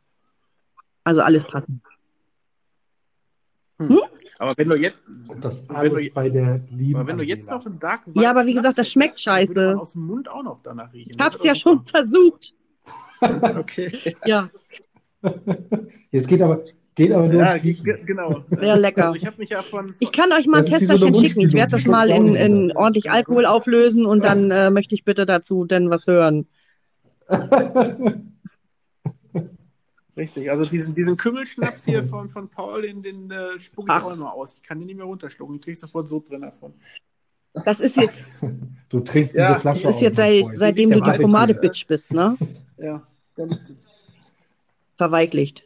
Speaker 3: Also alles passend.
Speaker 2: Aber wenn du jetzt,
Speaker 1: das
Speaker 2: Wenn
Speaker 1: alles
Speaker 2: du-
Speaker 1: bei der lieben
Speaker 2: aber wenn du jetzt noch einen Dark
Speaker 3: Ja, aber wie gesagt, das schmeckt
Speaker 2: dann Würde man
Speaker 3: scheiße.
Speaker 2: aus dem Mund auch noch danach riechen.
Speaker 3: Ich
Speaker 2: Das
Speaker 3: hab's
Speaker 2: wäre
Speaker 3: ja schon
Speaker 2: super.
Speaker 3: versucht.
Speaker 2: Okay.
Speaker 3: Ja,
Speaker 1: Jetzt geht aber, geht aber nur
Speaker 2: Ja, genau.
Speaker 3: Sehr lecker.
Speaker 2: Also ich mich ja von,
Speaker 3: ich kann euch mal ein
Speaker 1: Das wie so
Speaker 3: Testerchen schicken. Ich werde das mal in, in ordentlich Alkohol auflösen und dann äh, möchte ich bitte dazu denn was hören.
Speaker 2: richtig, also diesen, diesen Kümmelschnaps hier von, von Paul, den, den äh, spucke ich
Speaker 3: Ach.
Speaker 2: auch immer aus. Ich kann den nicht mehr runterschlucken. Ich krieg sofort Sodbrenner davon.
Speaker 3: Das ist jetzt,
Speaker 1: Du trinkst
Speaker 2: Ja,
Speaker 1: diese Flasche
Speaker 3: das ist jetzt seit, seitdem du die Pomade-Bitch bist, ne?
Speaker 2: Ja. Dann-
Speaker 3: Verweichlicht.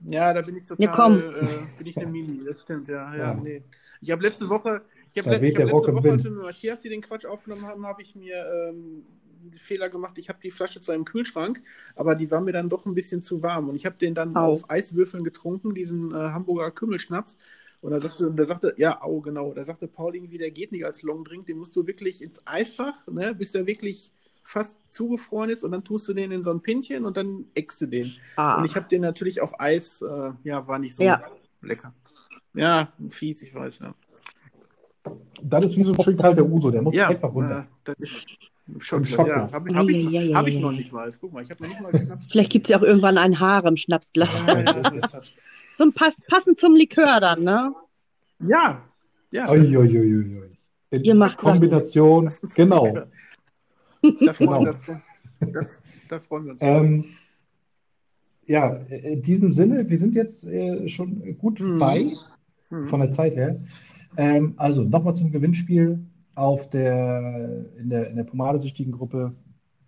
Speaker 2: Ja, da bin ich total,
Speaker 3: Ja, komm.
Speaker 2: Äh, bin ich eine Mini, das stimmt, ja, ja,
Speaker 1: Ja.
Speaker 2: nee. Ich habe letzte Woche, ich habe le hab letzte Woche, als wir mit Matthias hier den Quatsch aufgenommen haben, habe ich mir ähm, Fehler gemacht, ich habe die Flasche zwar im Kühlschrank, aber die war mir dann doch ein bisschen zu warm und ich habe den dann
Speaker 3: Au.
Speaker 2: auf Eiswürfeln getrunken, diesen äh, Hamburger Kümmelschnaps. Und da sagte, da sagte, ja, au, genau, da sagte Paul irgendwie, der geht nicht als Longdrink, den musst du wirklich ins Eisfach, ne, bis der wirklich fast zugefroren ist und dann tust du den in so ein Pinchen und dann eckst du den.
Speaker 3: Ah.
Speaker 2: Und ich habe den natürlich auf Eis, äh, ja, war nicht so
Speaker 3: Ja.
Speaker 2: lecker. Ja, fies, ich weiß, ja.
Speaker 1: Das ist wie so ein schön kalter Uso, der muss
Speaker 2: Ja,
Speaker 1: einfach runter.
Speaker 2: äh, das ist schon
Speaker 1: Und
Speaker 2: ja, habe ich, hab ich,
Speaker 3: Ja, ja, ja,
Speaker 2: hab ich noch nicht mal. Guck mal, ich habe noch nicht mal geschnappt.
Speaker 3: Vielleicht gibt es ja auch irgendwann einen
Speaker 2: ja, das ist das.
Speaker 3: So ein Pass, passend zum Likör dann, ne?
Speaker 2: ja, ja.
Speaker 1: Ui, ui, ui, ui. In
Speaker 3: Ihr macht
Speaker 1: Kombination,
Speaker 2: Das ist-
Speaker 1: genau.
Speaker 2: Da freuen,
Speaker 1: Genau.
Speaker 2: da, da, da freuen wir uns.
Speaker 1: Ähm, ja, in diesem Sinne, wir sind jetzt äh, schon gut
Speaker 2: Mhm.
Speaker 1: bei
Speaker 2: Hm.
Speaker 1: von der Zeit her. Ähm, also nochmal zum Gewinnspiel auf der, in der, in der Pomadesüchtigen Gruppe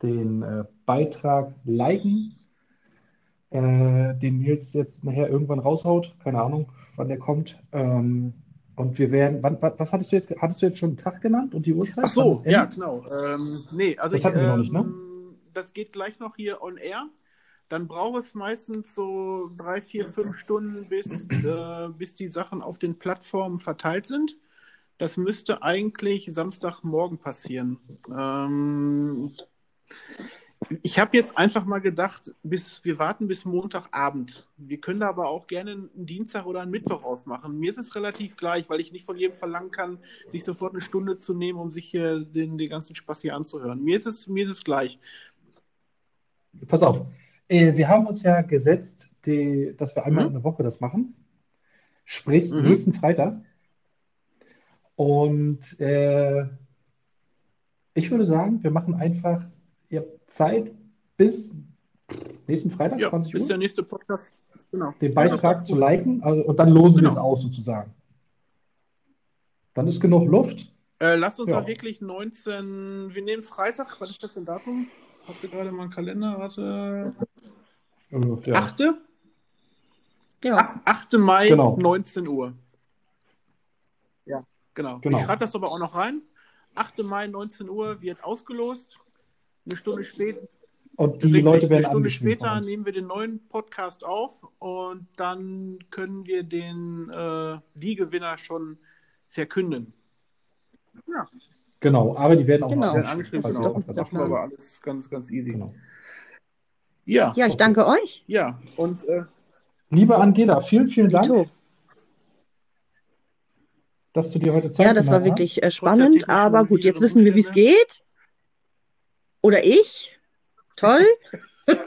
Speaker 1: den äh, Beitrag liken, äh, den Nils jetzt nachher irgendwann raushaut. Keine Ahnung, wann der kommt. Ähm, und wir werden, wann, wa- was hattest du jetzt, hattest du jetzt schon einen Tag genannt und die Uhrzeit?
Speaker 2: Ach so, ja, genau. Ähm, nee, also
Speaker 1: Das
Speaker 2: ich,
Speaker 1: hatten wir noch
Speaker 2: ähm,
Speaker 1: nicht, ne?
Speaker 2: das geht gleich noch hier on air. Dann braucht es meistens so drei, vier, fünf Stunden, bis, äh, bis die Sachen auf den Plattformen verteilt sind. Das müsste eigentlich Samstagmorgen passieren. Ähm, Ich habe jetzt einfach mal gedacht, bis wir warten bis Montagabend. Wir können da aber auch gerne einen Dienstag oder einen Mittwoch aufmachen. Mir ist es relativ gleich, weil ich nicht von jedem verlangen kann, sich sofort eine Stunde zu nehmen, um sich hier den, den ganzen Spaß hier anzuhören. Mir ist es, mir ist es gleich.
Speaker 1: Pass auf, äh, wir haben uns ja gesetzt, die, dass wir einmal
Speaker 2: Mhm.
Speaker 1: in der Woche das machen. Sprich,
Speaker 2: Mhm.
Speaker 1: nächsten Freitag. Und äh, ich würde sagen, wir machen einfach, ihr habt Zeit bis nächsten Freitag,
Speaker 2: Ja,
Speaker 1: 20
Speaker 2: bis
Speaker 1: Uhr,
Speaker 2: der nächste Podcast. Genau.
Speaker 1: den Beitrag zu liken also, und dann losen wir
Speaker 2: Genau.
Speaker 1: es aus sozusagen. Dann ist genug Luft.
Speaker 2: Äh, lasst uns
Speaker 1: Ja.
Speaker 2: auch wirklich 19. Wir nehmen Freitag. Was ist das für ein Datum? Habt ihr gerade mal einen Kalender? Warte.
Speaker 1: Äh, ja.
Speaker 2: 8.
Speaker 3: Ja.
Speaker 2: 8. 8. Mai,
Speaker 1: Genau.
Speaker 2: 19 Uhr. Genau.
Speaker 1: Genau.
Speaker 2: Ich schreibe das aber auch noch rein. 8. Mai, 19 Uhr wird ausgelost. Eine Stunde später.
Speaker 1: Und die
Speaker 2: Richtig,
Speaker 1: Leute werden
Speaker 2: eine Stunde später
Speaker 1: uns.
Speaker 2: nehmen wir den neuen Podcast auf und dann können wir den äh, die Gewinner schon verkünden. Ja,
Speaker 1: Genau, aber die werden auch
Speaker 3: Genau.
Speaker 1: noch
Speaker 2: werden
Speaker 1: angeschrieben. falls
Speaker 3: Das ist
Speaker 2: genau. Machen wir
Speaker 3: Plan.
Speaker 2: aber alles ganz, ganz easy.
Speaker 1: Genau.
Speaker 2: Ja,
Speaker 3: Ja, ich danke euch.
Speaker 2: ja. Und äh,
Speaker 1: Liebe Angela, vielen, vielen Dank. Dass du dir heute Zeit
Speaker 3: Ja, das war
Speaker 1: hast.
Speaker 3: wirklich äh, spannend, aber gut, jetzt wissen wir, wie es geht. Oder ich. Toll.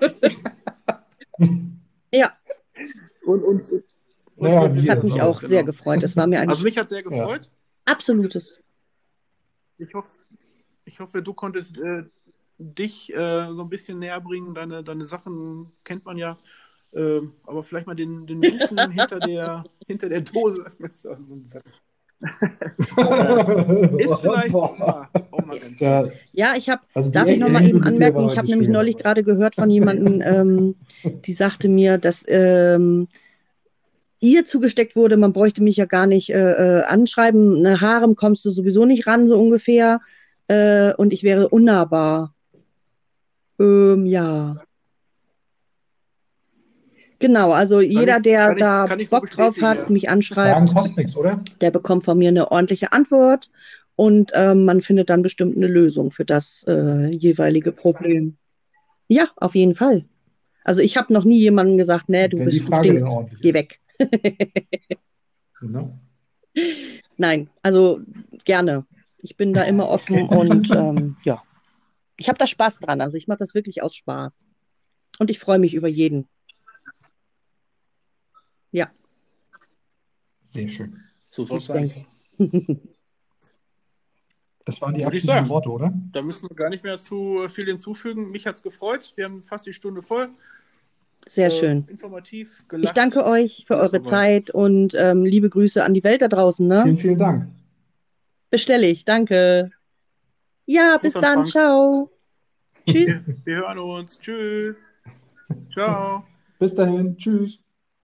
Speaker 3: Ja,
Speaker 2: und, und, und,
Speaker 1: Ja,
Speaker 2: und
Speaker 3: das hat mich
Speaker 1: auch,
Speaker 3: auch sehr gefreut. Es war mir
Speaker 2: Also mich hat sehr gefreut.
Speaker 3: absolutes.
Speaker 2: Ich hoffe, ich hoffe, du konntest äh, dich äh, so ein bisschen näher bringen. Deine, deine Sachen kennt man ja. Äh, aber vielleicht mal den, den Menschen hinter der, hinter der Dose. Ist vielleicht auch mal, auch mal ganz
Speaker 1: Ja,
Speaker 3: Ja, ich habe
Speaker 1: also
Speaker 3: Darf ich
Speaker 1: echte
Speaker 3: noch mal
Speaker 1: Liebe
Speaker 3: eben anmerken, ich habe nämlich neulich gerade gehört von jemandem, ähm, die sagte mir, dass ähm, ihr zugesteckt wurde, man bräuchte mich ja gar nicht äh, äh, anschreiben, eine Harem kommst du sowieso nicht ran, so ungefähr, äh, und ich wäre unnahbar. Ähm, ja. Genau, also jeder,
Speaker 2: ich-
Speaker 3: der
Speaker 2: ich-
Speaker 3: da
Speaker 2: ich so
Speaker 3: Bock drauf hat,
Speaker 2: ja.
Speaker 3: mich anschreibt,
Speaker 1: nichts, oder?
Speaker 3: der bekommt von mir eine ordentliche Antwort und ähm, man findet dann bestimmt eine Lösung für das äh, jeweilige Problem. Ja, auf jeden Fall. Also ich habe noch nie jemandem gesagt, nee, du
Speaker 1: Wenn die
Speaker 3: bist, du
Speaker 1: ordentlich
Speaker 3: geh weg.
Speaker 1: Genau.
Speaker 3: Nein, also gerne. Ich bin da immer offen und ähm, ja, ich habe da Spaß dran. Also ich mache das wirklich aus Spaß. Und ich freue mich über jeden. Ja,
Speaker 1: Sehr schön.
Speaker 2: So soll
Speaker 3: ich
Speaker 2: es sein.
Speaker 1: Das waren die
Speaker 2: ich
Speaker 1: abschließenden. Worte, oder?
Speaker 2: Da müssen wir gar nicht mehr zu viel hinzufügen. Mich hat es gefreut. Wir haben fast die Stunde voll.
Speaker 3: Sehr
Speaker 2: Äh,
Speaker 3: schön.
Speaker 2: Informativ,
Speaker 3: Ich
Speaker 2: gelacht.
Speaker 3: danke euch für eure. Zeit und ähm, liebe Grüße an die Welt da draußen. Ne?
Speaker 1: Vielen, vielen Dank.
Speaker 3: Bestelle ich. Danke. Ja,
Speaker 2: Gruß
Speaker 3: bis
Speaker 2: an
Speaker 3: dann.
Speaker 2: Frank.
Speaker 3: Ciao. Tschüss.
Speaker 2: Wir, wir hören uns. Tschüss. Ciao.
Speaker 1: Bis dahin. Tschüss.